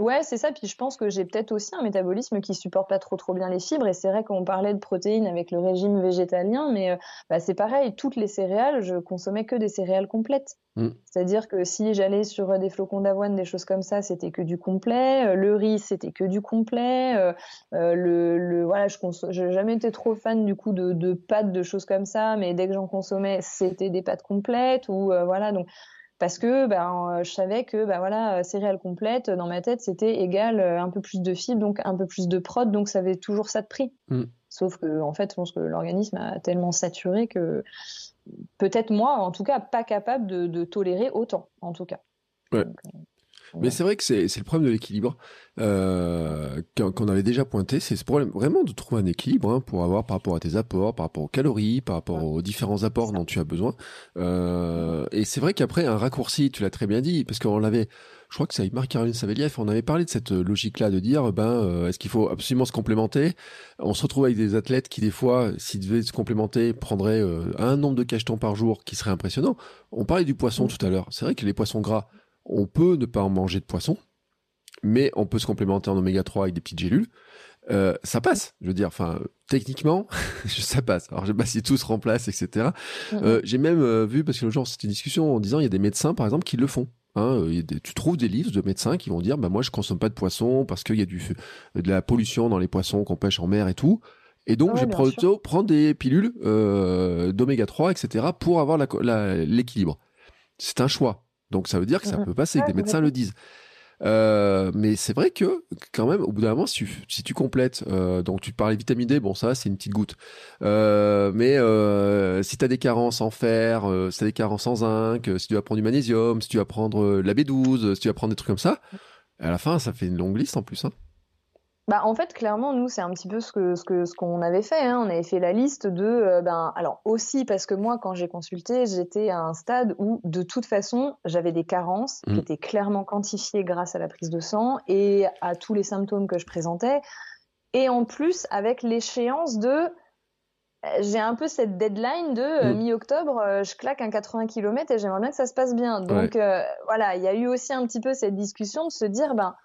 Ouais, c'est ça. Puis je pense que j'ai peut-être aussi un métabolisme qui supporte pas trop trop bien les fibres. Et c'est vrai qu'on parlait de protéines avec le régime végétalien, mais euh, bah, c'est pareil. Toutes les céréales, je consommais que des céréales complètes. Mm. C'est-à-dire que si j'allais sur euh, des flocons d'avoine, des choses comme ça, c'était que du complet. Euh, le riz, c'était que du complet. le, le, voilà, je n'ai jamais été trop fan du coup de, de pâtes, de choses comme ça. Mais dès que j'en consommais, c'était des pâtes complètes ou voilà. Donc parce que ben, euh, je savais que ben, voilà, euh, céréales complètes, dans ma tête, c'était égal euh, un peu plus de fibres, donc un peu plus de prod, donc ça avait toujours ça de prix. Mm. Sauf que, en fait, je pense que l'organisme a tellement saturé que peut-être moi, en tout cas, pas capable de, tolérer autant, en tout cas. Mais c'est vrai que c'est le problème de l'équilibre euh, qu'on avait déjà pointé. C'est ce problème vraiment de trouver un équilibre hein, pour avoir par rapport à tes apports, par rapport aux calories, par rapport aux différents apports dont tu as besoin. Euh, et c'est vrai qu'après un raccourci, tu l'as très bien dit, parce qu'on l'avait. Je crois que c'est avec Marie-Caroline Saveliev, on avait parlé de cette logique-là de dire, ben, euh, est-ce qu'il faut absolument se complémenter? On se retrouve avec des athlètes qui, des fois, s'ils devaient se complémenter, prendraient euh, un nombre de cachetons par jour qui serait impressionnant. On parlait du poisson tout à l'heure. C'est vrai que les poissons gras, on peut ne pas en manger de poisson, mais on peut se complémenter en oméga 3 avec des petites gélules. Euh, ça passe, je veux dire, enfin, techniquement, ça passe. Alors, je sais pas si tout se remplace, etc. Euh, j'ai même euh, vu, parce que le jour, c'était une discussion en disant, il y a des médecins, par exemple, qui le font. Hein, tu trouves des livres de médecins qui vont dire, bah, moi, je consomme pas de poisson parce qu'il y a du, de la pollution dans les poissons qu'on pêche en mer et tout. Et donc, je plutôt prendre des pilules d'oméga 3, etc., pour avoir l'équilibre. C'est un choix. Donc ça veut dire que ça peut passer, que les médecins le disent. Euh, mais c'est vrai que quand même, au bout d'un moment, si tu, si tu complètes, euh, donc tu parlais vitamine D, bon ça c'est une petite goutte. Euh, mais si tu as des carences en fer, si tu as des carences en zinc, si tu vas prendre du magnésium, si tu vas prendre la B12, si tu vas prendre des trucs comme ça, à la fin ça fait une longue liste en plus. Hein. Bah, en fait, clairement, nous, c'est un petit peu ce que ce que ce qu'on avait fait. Hein. On avait fait la liste de, euh, ben, alors aussi parce que moi, quand j'ai consulté, j'étais à un stade où, de toute façon, j'avais des carences qui mmh. étaient clairement quantifiées grâce à la prise de sang et à tous les symptômes que je présentais. Et en plus, avec l'échéance de, euh, j'ai un peu cette deadline de euh, mmh. mi-octobre, je claque un 80 km et j'aimerais bien que ça se passe bien. Donc voilà, il y a eu aussi un petit peu cette discussion de se dire, ben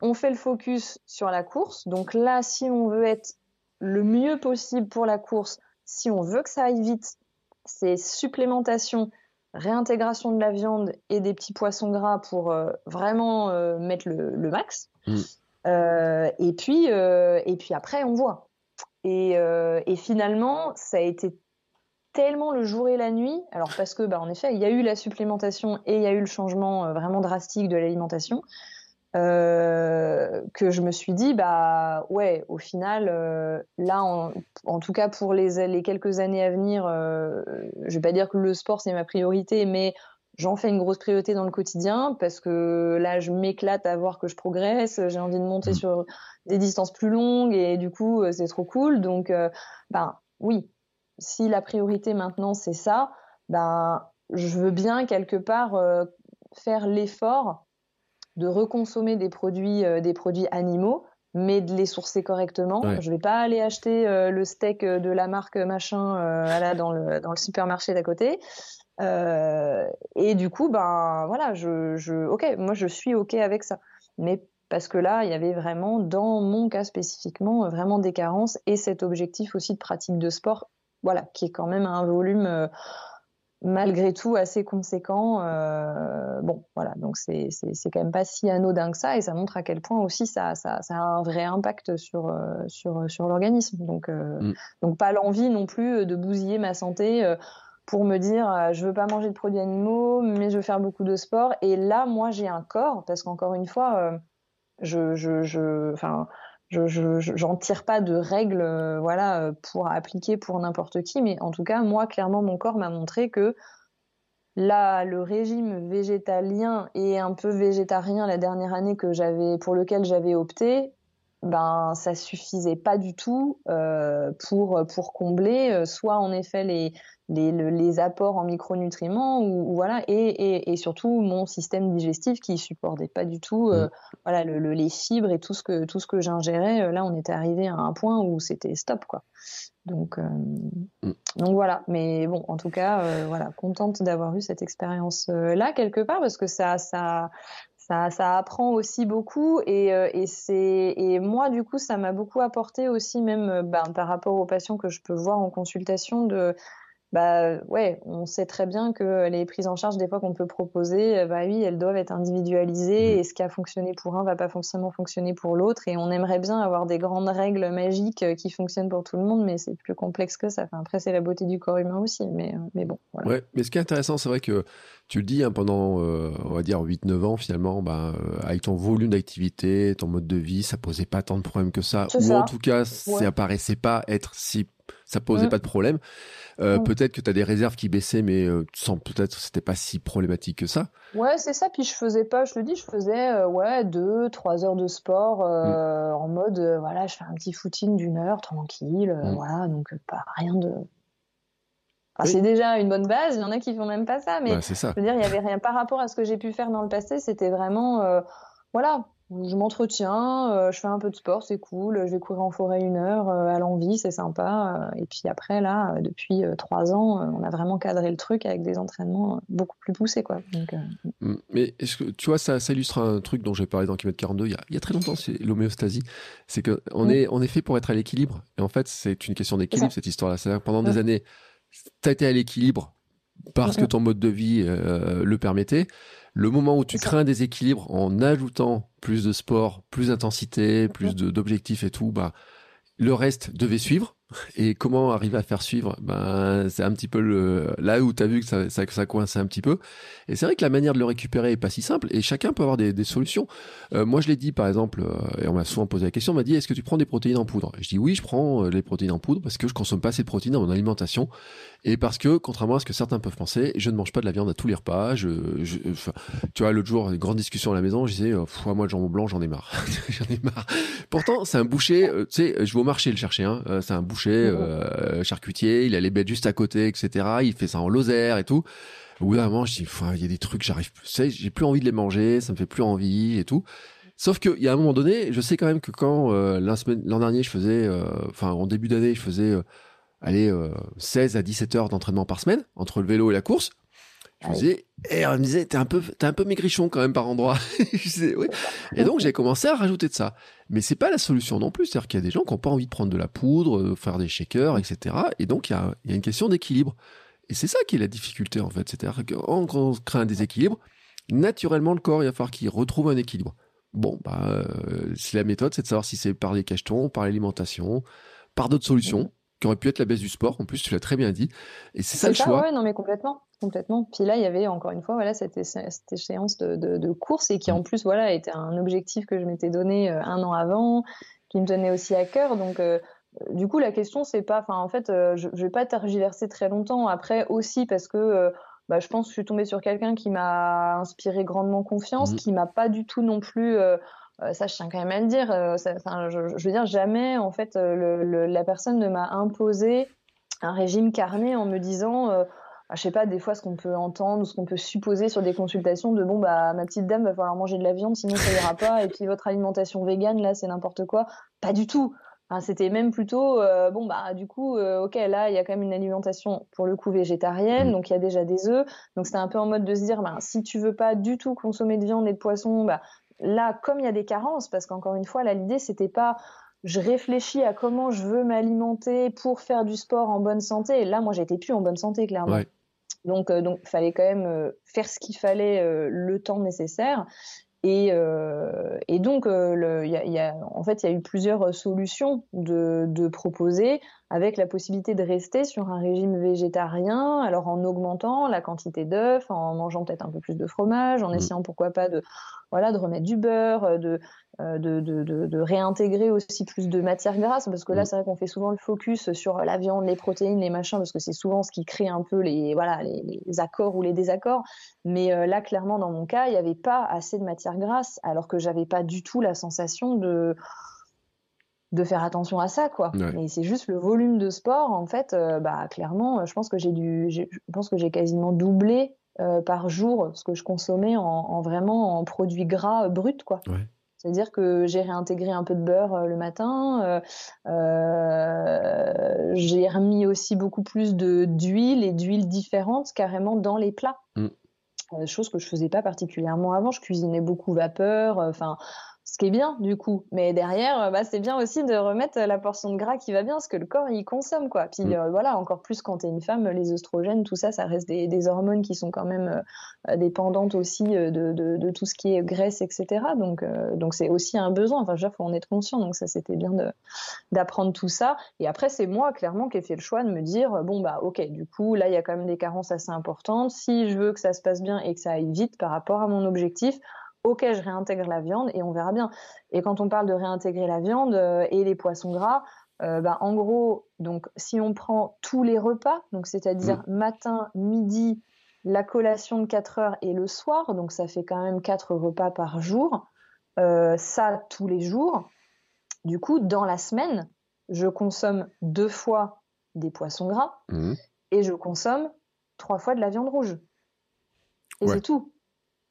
on fait le focus sur la course. Donc là, si on veut être le mieux possible pour la course, si on veut que ça aille vite, c'est supplémentation, réintégration de la viande et des petits poissons gras pour euh, vraiment euh, mettre le, max. Mm. Euh, et puis et puis après on voit. Et, finalement, ça a été tellement le jour et la nuit. Alors parce que bah en effet, il y a eu la supplémentation et il y a eu le changement vraiment drastique de l'alimentation. Euh, que je me suis dit, bah ouais, au final, euh, là, en, tout cas pour les, les quelques années à venir, euh, je vais pas dire que le sport c'est ma priorité, mais j'en fais une grosse priorité dans le quotidien parce que là, je m'éclate à voir que je progresse, j'ai envie de monter mmh. sur des distances plus longues et du coup, c'est trop cool. Donc, ben oui, si la priorité maintenant c'est ça, ben je veux bien quelque part faire l'effort de reconsommer des produits, euh, des produits animaux, mais de les sourcer correctement. Je vais pas aller acheter euh, le steak de la marque machin euh, dans, le, dans le supermarché d'à côté. et du coup, ben voilà, je, je, ok, moi je suis ok avec ça. Mais parce que là, il y avait vraiment, dans mon cas spécifiquement, vraiment des carences et cet objectif aussi de pratique de sport, voilà, qui est quand même un volume malgré tout assez conséquent. Euh, bon, voilà, donc c'est quand même pas si anodin que ça, et ça montre à quel point aussi ça, ça, ça a un vrai impact sur, euh, sur, sur l'organisme. Donc, euh, mm. donc pas l'envie non plus de bousiller ma santé euh, pour me dire je veux pas manger de produits animaux, mais je veux faire beaucoup de sport. Et là, moi, j'ai un corps, parce qu'encore une fois, je, je, je, enfin, je j'en tire pas de règles euh, voilà euh, pour appliquer pour n'importe qui mais en tout cas moi clairement mon corps m'a montré que là le régime végétalien et un peu végétarien la dernière année que j'avais pour lequel j'avais opté ben ça suffisait pas du tout euh, pour pour combler soit en effet les les, les apports en micronutriments ou, voilà et, et, et, surtout mon système digestif qui supportait pas du tout euh, mm. voilà le, les fibres et tout ce que tout ce que j'ingérais euh, là on était arrivé à un point où c'était stop quoi donc euh, mm. donc voilà mais bon en tout cas voilà contente d'avoir eu cette expérience là quelque part parce que ça ça ça, ça apprend aussi beaucoup et, et c'est et moi du coup ça m'a beaucoup apporté aussi même ben, par rapport aux patients que je peux voir en consultation de bah ouais, on sait très bien que les prises en charge des fois qu'on peut proposer, euh, bah oui, elles doivent être individualisées mmh. et ce qui a fonctionné pour un va pas forcément fonctionner pour l'autre et on aimerait bien avoir des grandes règles magiques euh, qui fonctionnent pour tout le monde, mais c'est plus complexe que ça. Enfin, après, c'est la beauté du corps humain aussi, mais, euh, mais bon. Voilà. Ouais, mais ce qui est intéressant, c'est vrai que tu le dis hein, pendant, on va dire 8-9 ans finalement, bah, avec ton volume d'activité, ton mode de vie, ça posait pas tant de problèmes que ça, ou en tout cas, ça apparaissait pas être si ça posait pas de problème. Euh, peut-être que tu as des réserves qui baissaient, mais euh, sans peut-être c'était pas si problématique que ça. Ouais, c'est ça. Puis je faisais pas, je le dis, je faisais euh, ouais deux, trois heures de sport mm. en mode voilà, je fais un petit footing d'une heure tranquille, mm. voilà, donc pas rien de. C'est déjà une bonne base. Il y en a qui font même pas ça, mais ça. je veux dire, il y avait rien par rapport à ce que j'ai pu faire dans le passé. C'était vraiment voilà, je m'entretiens, euh, je fais un peu de sport, c'est cool. Je vais courir en forêt une heure euh, à l'envie, c'est sympa. Euh, et puis après, là, depuis trois ans, on a vraiment cadré le truc avec des entraînements beaucoup plus poussés, quoi. Mm. Mais est-ce que tu vois, ça, ça, illustre un truc dont j'ai parlé dans Kilomètre 42 il y, a, il y a très longtemps, c'est l'homéostasie. C'est qu'on on mm. est, on est fait pour être à l'équilibre. Et en fait, c'est une question d'équilibre cette histoire-là. C'est-à-dire pendant des années, tu as été à l'équilibre parce que ton mode de vie le permettait. Le moment où tu crées un déséquilibre en ajoutant plus de sport, plus d'intensité, plus d'objectifs et tout, bah, le reste devait suivre. Et comment arriver à faire suivre? Ben, C'est un petit peu le, là où tu as vu que ça, ça, ça coinçait un petit peu. Et c'est vrai que la manière de le récupérer est pas si simple et chacun peut avoir des, des solutions. Euh, moi, je l'ai dit par exemple, euh, et on m'a souvent posé la question, on m'a dit est-ce que tu prends des protéines en poudre? Je dis oui, je prends euh, les protéines en poudre parce que je consomme pas assez de protéines dans mon alimentation et parce que, contrairement à ce que certains peuvent penser, je ne mange pas de la viande à tous les repas. Je, je tu vois, l'autre jour, une grande discussion à la maison, je disais moi, le jambon blanc, j'en ai marre. j'en ai marre. Pourtant, c'est un boucher, tu sais, je vais au marché le chercher, hein, c'est un boucher. Euh, charcutier, il a les bêtes juste à côté, etc. Il fait ça en Lozère et tout. Au bout d'un moment, je dis, il y a des trucs, j'arrive, j'ai plus envie de les manger, ça me fait plus envie et tout. Sauf qu'il y a un moment donné, je sais quand même que quand euh, l'an dernier, je faisais, euh, enfin en début d'année, je faisais, allez, 16 à 17 heures d'entraînement par semaine entre le vélo et la course. Je me disais, et eh, on me disait, t'es un peu, t'es un peu maigrichon quand même par endroit. oui. Et donc j'ai commencé à rajouter de ça. Mais c'est pas la solution non plus. C'est-à-dire qu'il y a des gens qui n'ont pas envie de prendre de la poudre, de faire des shakers, etc. Et donc il y a, y a, une question d'équilibre. Et c'est ça qui est la difficulté en fait. C'est-à-dire qu'on on crée un déséquilibre, naturellement le corps il va falloir qu'il retrouve un équilibre. Bon, bah, euh, la méthode c'est de savoir si c'est par les cachetons, par l'alimentation, par d'autres solutions qui aurait pu être la baisse du sport. En plus, tu l'as très bien dit. Et c'est ça le choix. Ouais, non, mais complètement. Complètement. Puis là, il y avait encore une fois voilà, cette, cette échéance de, de, course et qui en mm. plus voilà, était un objectif que je m'étais donné euh, un an avant, qui me tenait aussi à cœur. Donc, euh, du coup, la question, c'est pas. Enfin, en fait, euh, je, ne vais pas tergiverser très longtemps. Après, aussi parce que. Bah, je pense que je suis tombée sur quelqu'un qui m'a inspiré grandement confiance, qui mm. qui m'a pas du tout non plus ça je tiens quand même à le dire je, je, veux dire jamais en fait le, la personne ne m'a imposé un régime carné en me disant je sais pas, des fois, ce qu'on peut entendre ou ce qu'on peut supposer sur des consultations de bon, bah, ma petite dame, va falloir manger de la viande, sinon ça ira pas. Et puis votre alimentation végane, là, c'est n'importe quoi. Pas du tout. Enfin, c'était même plutôt, euh, bon, bah, du coup, euh, ok, là, il y a quand même une alimentation pour le coup végétarienne, mm. donc il y a déjà des œufs. Donc c'était un peu en mode de se dire, bah, si tu veux pas du tout consommer de viande et de poisson, bah, là, comme il y a des carences, parce qu'encore une fois, là, l'idée, c'était pas je réfléchis à comment je veux m'alimenter pour faire du sport en bonne santé. Et là, moi, j'étais plus en bonne santé, clairement. Donc, euh, donc, fallait quand même euh, faire ce qu'il fallait euh, le temps nécessaire. Et, et donc, le, y a, y a, en fait, il y a eu plusieurs solutions de, de, proposer, avec la possibilité de rester sur un régime végétarien, alors en augmentant la quantité d'œufs, en mangeant peut-être un peu plus de fromage, en mmh. essayant pourquoi pas de voilà, de remettre du beurre, euh, euh, de, de, de, de, réintégrer aussi plus de matières grasses, parce que là, mm. c'est vrai qu'on fait souvent le focus sur la viande, les protéines, les machins, parce que c'est souvent ce qui crée un peu les, voilà, les, accords ou les désaccords. Mais euh, là, clairement, dans mon cas, il n'y avait pas assez de matières grasses, alors que j'avais pas du tout la sensation de de faire attention à ça quoi et c'est juste le volume de sport en fait bah clairement je pense que j'ai dû je pense que j'ai quasiment doublé euh, par jour ce que je consommais en, vraiment en produits gras bruts quoi. C'est-à-dire que j'ai réintégré un peu de beurre euh, le matin. Euh, j'ai remis aussi beaucoup plus de d'huile et d'huile différentes carrément dans les plats. Mm. chose que je faisais pas particulièrement avant. Je cuisinais beaucoup vapeur. Enfin, ce qui est bien du coup. Mais derrière, euh, bah, c'est bien aussi de remettre la portion de gras qui va bien, ce que le corps il consomme quoi. Puis mm. euh, voilà, encore plus quand tu es une femme, les oestrogènes, tout ça, ça reste des, hormones qui sont quand même euh, dépendantes aussi de, de, tout ce qui est graisse, etc. Donc donc c'est aussi un besoin. Enfin, il faut en être conscient. Donc ça, c'était bien d'apprendre tout ça. Et après, c'est moi clairement qui ai fait le choix de me dire bon bah ok, du coup là il y a quand même des carences assez importantes. Si je veux que ça se passe bien et que ça aille vite par rapport à mon objectif ok, je réintègre la viande et on verra bien. Et quand on parle de réintégrer la viande euh, et les poissons gras, euh, bah, en gros, donc si on prend tous les repas, donc c'est-à-dire mm. matin, midi, la collation de 4 heures et le soir, donc ça fait quand même 4 repas par jour, euh, ça tous les jours. Du coup, dans la semaine, je consomme deux fois des poissons gras mm. et je consomme trois fois de la viande rouge. Et c'est tout.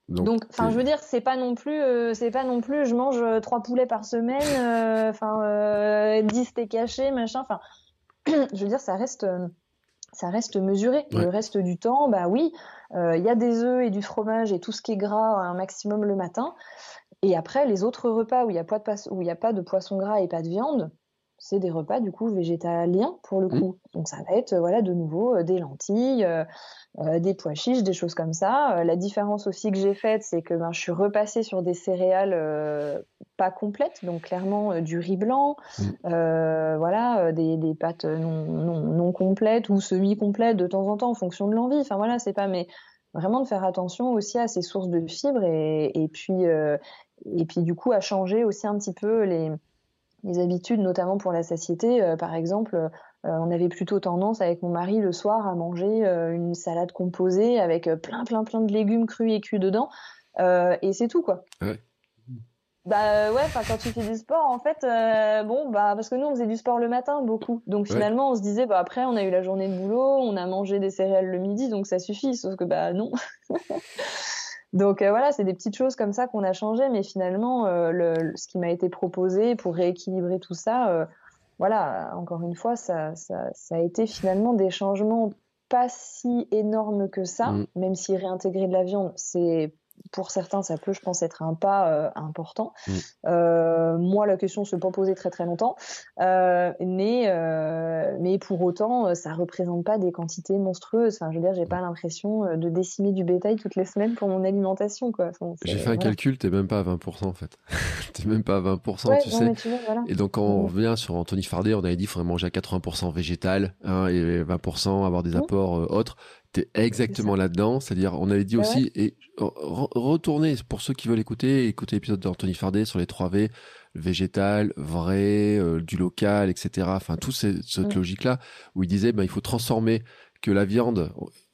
Donc, enfin, je veux dire, c'est pas non plus, euh, c'est pas non plus, je mange euh, trois poulets par semaine, euh, enfin, 10 steaks cachés, machin. Enfin, je veux dire, ça reste, ça reste mesuré. Le reste du temps, bah oui, il y a des œufs et du fromage et tout ce qui est gras un maximum le matin. Et après, les autres repas où il n'y a, pas de où a pas de poisson gras et pas de viande, c'est des repas du coup végétaliens pour le mmh. coup. Donc ça va être voilà de nouveau des lentilles, euh, des pois chiches, des choses comme ça. Euh, la différence aussi que j'ai faite, c'est que ben, je suis repassée sur des céréales euh, pas complètes, donc clairement du riz blanc, mm. voilà, des, des pâtes non, non, non, complètes ou semi-complètes de temps en temps en fonction de l'envie. Enfin voilà, c'est pas mais vraiment de faire attention aussi à ces sources de fibres et, et puis et puis du coup à changer aussi un petit peu les les habitudes, notamment pour la satiété. par exemple, euh, on avait plutôt tendance avec mon mari le soir à manger euh, une salade composée avec euh, plein plein plein de légumes crus et cuits dedans et c'est tout quoi. Ouais. Bah ouais, quand tu fais du sport, en fait, bon, bah parce que nous on faisait du sport le matin beaucoup, donc finalement on se disait bah après on a eu la journée de boulot, on a mangé des céréales le midi, donc ça suffit. Sauf que bah non. donc voilà, c'est des petites choses comme ça qu'on a changé, mais finalement le, ce qui m'a été proposé pour rééquilibrer tout ça, voilà, encore une fois, ça, a été finalement des changements pas si énormes que ça, mm. même si réintégrer de la viande, c'est pour certains, ça peut, je pense, être un pas euh, important. Mm. Euh, moi, la question ne s'est pas posée très très longtemps, euh, mais mais pour autant, ça représente pas des quantités monstrueuses. Enfin, je veux dire, j'ai pas l'impression de décimer du bétail toutes les semaines pour mon alimentation, quoi. j'ai fait un calcul, t'es même pas à 20% en fait. t'es même pas à 20%, tu sais. Et donc, quand on mm. revient sur Anthony Fardet, on avait dit qu'il faudrait manger à 80% végétal hein, et 20% avoir des mm. apports autres. T'es exactement là-dedans, c'est-à-dire on avait dit aussi et retourner pour ceux qui veulent écouter, écouter l'épisode d'Anthony Fardet sur les 3 V, végétal, vrai, euh, du local, etc. Enfin toute cette mm. logique-là où il disait ben il faut transformer que la viande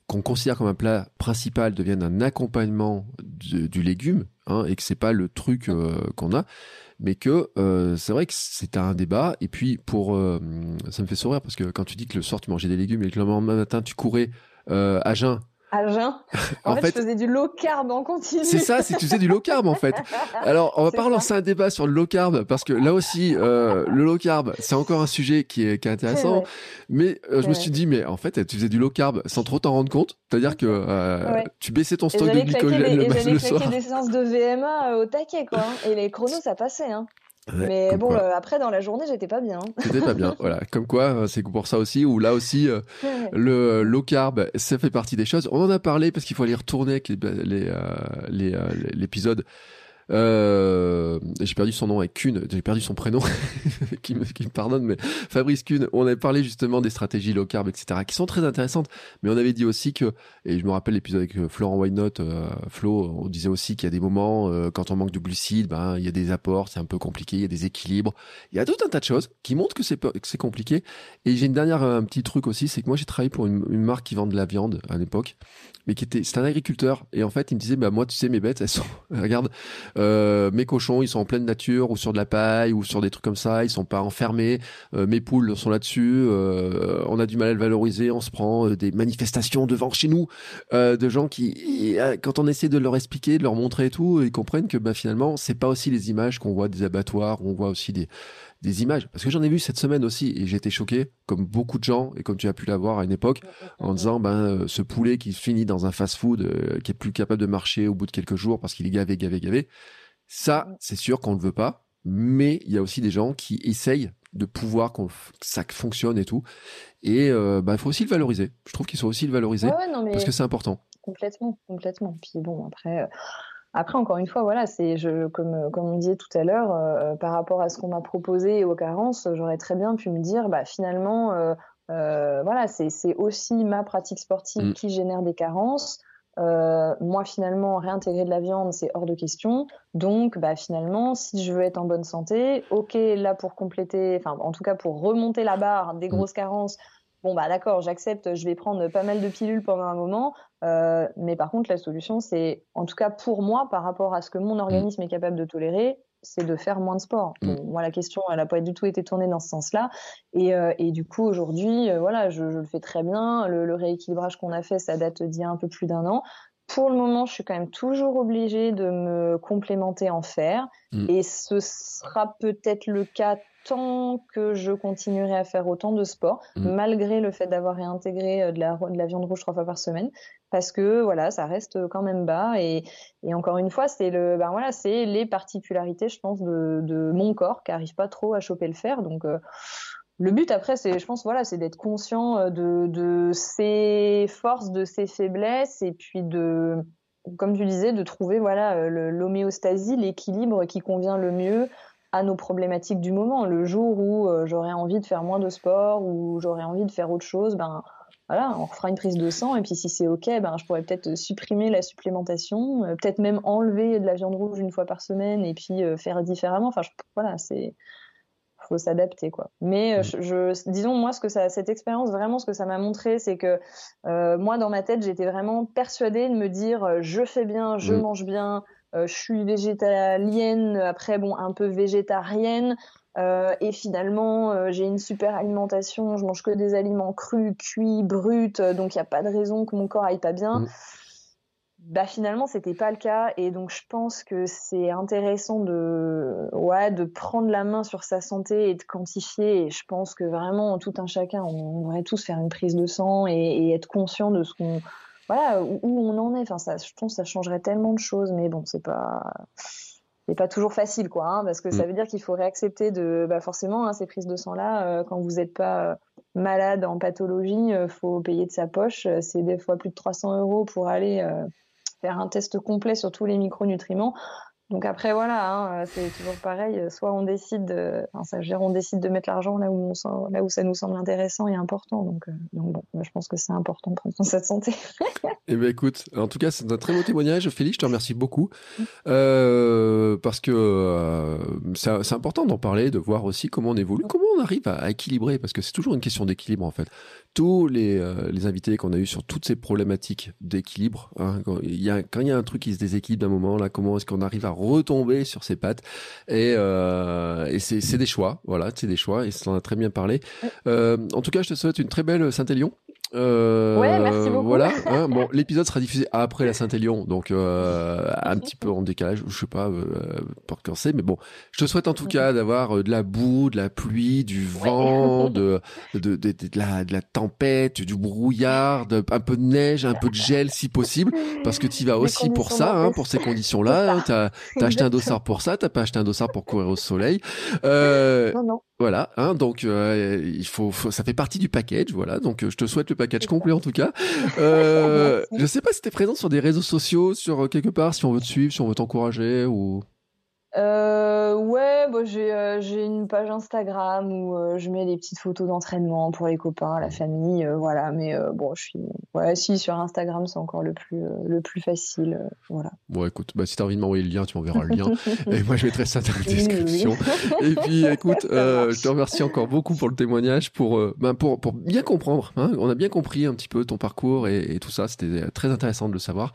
qu'on considère comme un plat principal devienne un accompagnement du légume hein, et que c'est pas le truc euh, qu'on a mais que euh, c'est vrai que c'est un débat et puis pour ça me fait sourire parce que quand tu dis que le soir tu mangeais des légumes et que le lendemain matin tu courais euh, à jeun. À jeun. En, fait, je faisais du low carb en continu. C'est ça, c'est tu faisais du low carb en fait. Alors, on va pas relancer un débat sur le low carb parce que là aussi, euh, le low carb, c'est encore un sujet qui est, qui est intéressant. Mais euh, je me suis dit, mais en fait, tu faisais du low carb sans trop t'en rendre compte. C'est-à-dire que euh, tu baissais ton stock de glycogène des, le, le soir. des séances de VMA au taquet, quoi. Et les chronos, ça passait. Hein mais bon, euh, après, dans la journée, j'étais pas bien. J'étais pas bien, voilà. Comme quoi, euh, c'est pour ça aussi, ou là aussi, euh, le low carb, ça fait partie des choses. On en a parlé parce qu'il faut aller retourner avec l'épisode. Les, euh, j'ai perdu son nom avec Kuhn, j'ai perdu son prénom, qui, me, qui me pardonne, mais Fabrice Kuhn, on avait parlé justement des stratégies low carb, etc., qui sont très intéressantes, mais on avait dit aussi que, et je me rappelle l'épisode avec euh, Florent White euh, Flo, on disait aussi qu'il y a des moments, euh, quand on manque de glucides, ben, il y a des apports, c'est un peu compliqué, il y a des équilibres, il y a tout un tas de choses qui montrent que c'est que c'est compliqué. Et j'ai une dernière, un petit truc aussi, c'est que moi j'ai travaillé pour une, une marque qui vend de la viande à l'époque, mais qui était, c'est un agriculteur, et en fait il me disait, bah moi tu sais mes bêtes, elles sont, regarde, euh, mes cochons, ils sont en pleine nature ou sur de la paille ou sur des trucs comme ça, ils sont pas enfermés. Euh, mes poules sont là-dessus. Euh, on a du mal à le valoriser. On se prend des manifestations devant chez nous de gens qui, quand on essaie de leur expliquer, de leur montrer et tout, ils comprennent que bah, finalement c'est pas aussi les images qu'on voit des abattoirs, on voit aussi des des images. Parce que j'en ai vu cette semaine aussi et j'ai été choqué, comme beaucoup de gens, et comme tu as pu l'avoir à une époque, en disant, ben, euh, ce poulet qui finit dans un fast-food, euh, qui est plus capable de marcher au bout de quelques jours parce qu'il est gavé, gavé, gavé. Ça, c'est sûr qu'on ne veut pas. Mais il y a aussi des gens qui essayent de pouvoir que ça fonctionne et tout. Et euh, bah, il faut aussi le valoriser. Je trouve qu'il faut aussi le valoriser parce que c'est important. Complètement, complètement. Puis bon, après, après, encore une fois, voilà, c'est je, comme, comme on disait tout à l'heure, euh, par rapport à ce qu'on m'a proposé aux carences, j'aurais très bien pu me dire, bah, finalement, euh, euh, voilà, c'est aussi ma pratique sportive mm. qui génère des carences. moi, finalement, réintégrer de la viande, c'est hors de question. Donc, bah, finalement, si je veux être en bonne santé, ok, là pour compléter, enfin, en tout cas pour remonter la barre des mm. grosses carences, bon bah d'accord, j'accepte, je vais prendre pas mal de pilules pendant un moment, euh, mais par contre la solution c'est, en tout cas pour moi, par rapport à ce que mon mm. organisme est capable de tolérer, c'est de faire moins de sport. Mm. moi la question elle n'a pas du tout été tournée dans ce sens-là, et, euh, et du coup aujourd'hui euh, voilà je, je, le fais très bien. Le, le rééquilibrage qu'on a fait ça date d'il y a un peu plus d'un an. Pour le moment, je suis quand même toujours obligée de me complémenter en fer. Mm. Et ce sera peut-être le cas tant que je continuerai à faire autant de sport, mm. malgré le fait d'avoir réintégré euh, de la, de la viande rouge trois fois par semaine, parce que voilà, ça reste quand même bas. Et, et encore une fois, c'est le, ben voilà, c'est les particularités, je pense, de, de mon corps qui arrive pas trop à choper le fer. Donc euh, le but après, c'est, je pense, voilà, c'est d'être conscient euh, de, ses forces, de ses faiblesses, et puis de, comme tu disais, de trouver voilà euh, l'homéostasie, l'équilibre qui convient le mieux à nos problématiques du moment. Le jour où euh, j'aurais envie de faire moins de sport, ou j'aurais envie de faire autre chose, ben voilà, on refera une prise de sang et puis si c'est ok, ben je pourrais peut-être supprimer la supplémentation, peut-être même enlever de la viande rouge une fois par semaine et puis faire différemment. Enfin, voilà, c'est faut s'adapter quoi. Mais euh, mm. je, disons moi ce que ça, cette expérience vraiment ce que ça m'a montré, c'est que euh, moi dans ma tête j'étais vraiment persuadée de me dire euh, je fais bien, je mm. mange bien, je suis végétalienne, après bon un peu végétarienne. et finalement, j'ai une super alimentation, je mange que des aliments crus, cuits, bruts, donc il n'y a pas de raison que mon corps aille pas bien. Mm bah finalement c'était pas le cas et donc je pense que c'est intéressant de ouais de prendre la main sur sa santé et de quantifier et je pense que vraiment tout un chacun on devrait tous faire une prise de sang et, être conscient de ce qu'on voilà où, on en est. Enfin, ça, je pense que ça changerait tellement de choses, mais bon, c'est pas c'est pas toujours facile, quoi, hein, parce que ça mm. veut dire qu'il faut réaccepter de, bah forcément, hein, ces prises de sang là, euh, quand vous n'êtes pas malade en pathologie, il faut payer de sa poche. C'est des fois plus de 300 euros pour aller faire un test complet sur tous les micronutriments. Donc après voilà, hein, c'est toujours pareil. Soit on décide, de, enfin, ça veut on décide de mettre l'argent là où on là où ça nous semble intéressant et important. Donc, euh, donc bon, je pense que c'est important de prendre soin de cette santé. eh ben écoute, en tout cas c'est un très beau témoignage, Félix. Je te remercie beaucoup euh, parce que euh, c'est important d'en parler, de voir aussi comment on évolue, comment on arrive à, à équilibrer, parce que c'est toujours une question d'équilibre en fait tous les, euh, les invités qu'on a eu sur toutes ces problématiques d'équilibre. Hein, quand il y a quand il y a un truc qui se déséquilibre d'un moment là, comment est-ce qu'on arrive à retomber sur ses pattes Et, euh, et c'est, c'est des choix, voilà, c'est des choix. Et ça en a très bien parlé. Euh, en tout cas, je te souhaite une très belle Saint-Élion. Euh, ouais, merci beaucoup. Voilà. Hein, bon, l'épisode sera diffusé après la Saint-Élion, donc euh, un petit peu en décalage, je sais pas euh, pour quand c'est, mais bon, je te souhaite en tout cas d'avoir euh, de la boue, de la pluie, du vent, de, de, de, de, la, de la tempête, du brouillard, de, un peu de neige, un peu de gel si possible, parce que tu vas aussi pour ça, hein, pour ces conditions-là. Hein, t'as as acheté un dossard pour ça, t'as pas acheté un dossard pour courir au soleil. Euh, non, non. Voilà, hein, donc euh, il faut, ça fait partie du package, voilà. Donc je te souhaite le package complet en tout cas. Euh, je sais pas si t'es présent sur des réseaux sociaux, sur euh, quelque part, si on veut te suivre, si on veut t'encourager ou. Euh, ouais, bah, j'ai euh, une page Instagram où euh, je mets des petites photos d'entraînement pour les copains, la famille, euh, voilà. Mais bon, je suis ouais, si sur Instagram c'est encore le plus le plus facile, voilà. Bon, écoute, bah si t'as envie de m'envoyer le lien, tu m'enverras le lien et moi je mettrai ça dans la description. et puis, écoute, je te remercie encore beaucoup pour le témoignage, pour ben pour pour bien comprendre. Hein, on a bien compris un petit peu ton parcours et, et tout ça. C'était très intéressant de le savoir.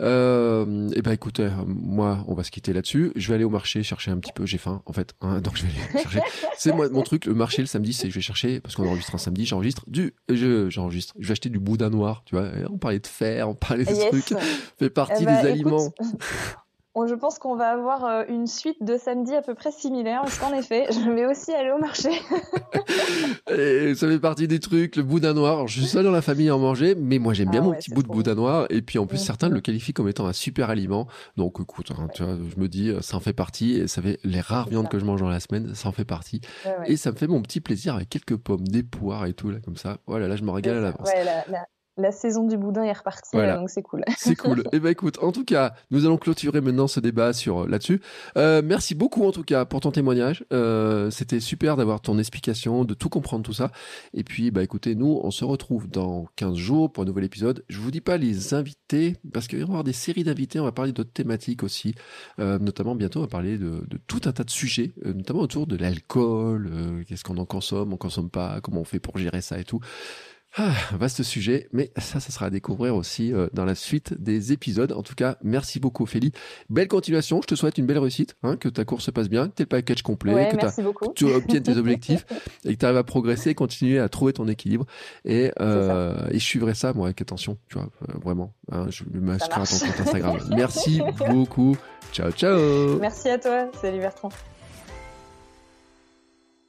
Euh, et eh ben écoutez, moi, on va se quitter là-dessus. Je vais aller au marché chercher un petit peu. J'ai faim, en fait. Hein, donc je vais aller chercher. c'est moi mon truc. Le marché le samedi, c'est je vais chercher parce qu'on enregistre un samedi. J'enregistre du, je, j'enregistre. Je vais acheter du boudin noir. Tu vois, on parlait de fer, on parlait de trucs. Fait partie eh ben, des aliments. je pense qu'on va avoir euh, une suite de samedi à peu près similaire, parce qu'en effet, je vais aussi aller au marché. et ça fait partie des trucs, le boudin noir. je suis seul dans la famille à en manger, mais moi j'aime bien ah mon petit bout de boudin noir. Et puis en plus, certains le qualifient comme étant un super aliment. Donc écoute, hein, tu vois, je me dis, ça en fait partie. Et ça fait les rares viandes que je mange dans la semaine, ça en fait partie. et ça me fait mon petit plaisir avec quelques pommes, des poires et tout, là, comme ça. Voilà, là, je me régale à l'avance. Ouais, la, la saison du boudin est repartie, donc c'est cool. C'est cool. Et eh ben écoute, en tout cas, nous allons clôturer maintenant ce débat sur euh, là-dessus. Euh, merci beaucoup en tout cas pour ton témoignage. Euh, C'était super d'avoir ton explication, de tout comprendre tout ça. Et puis bah écoutez, nous on se retrouve dans 15 jours pour un nouvel épisode. Je vous dis pas les invités parce qu'il va y avoir des séries d'invités. On va parler d'autres thématiques aussi, euh, notamment bientôt on va parler de, de, tout un tas de sujets, euh, notamment autour de l'alcool. Euh, qu'est-ce qu'on en consomme, on consomme pas, comment on fait pour gérer ça et tout. Ah, vaste sujet, mais ça, ça sera à découvrir aussi euh, dans la suite des épisodes. En tout cas, merci beaucoup, Ophélie. Belle continuation. Je te souhaite une belle réussite, hein, que ta course se passe bien, que tu aies le package complet, que, tu obtiennes tes objectifs et que tu arrives à progresser, continuer à trouver ton équilibre. Et, euh, et je suivrai ça, moi, avec attention, tu vois, euh, vraiment. Hein, je à ton compte Instagram. merci beaucoup. Ciao, ciao. Merci à toi. Salut Bertrand.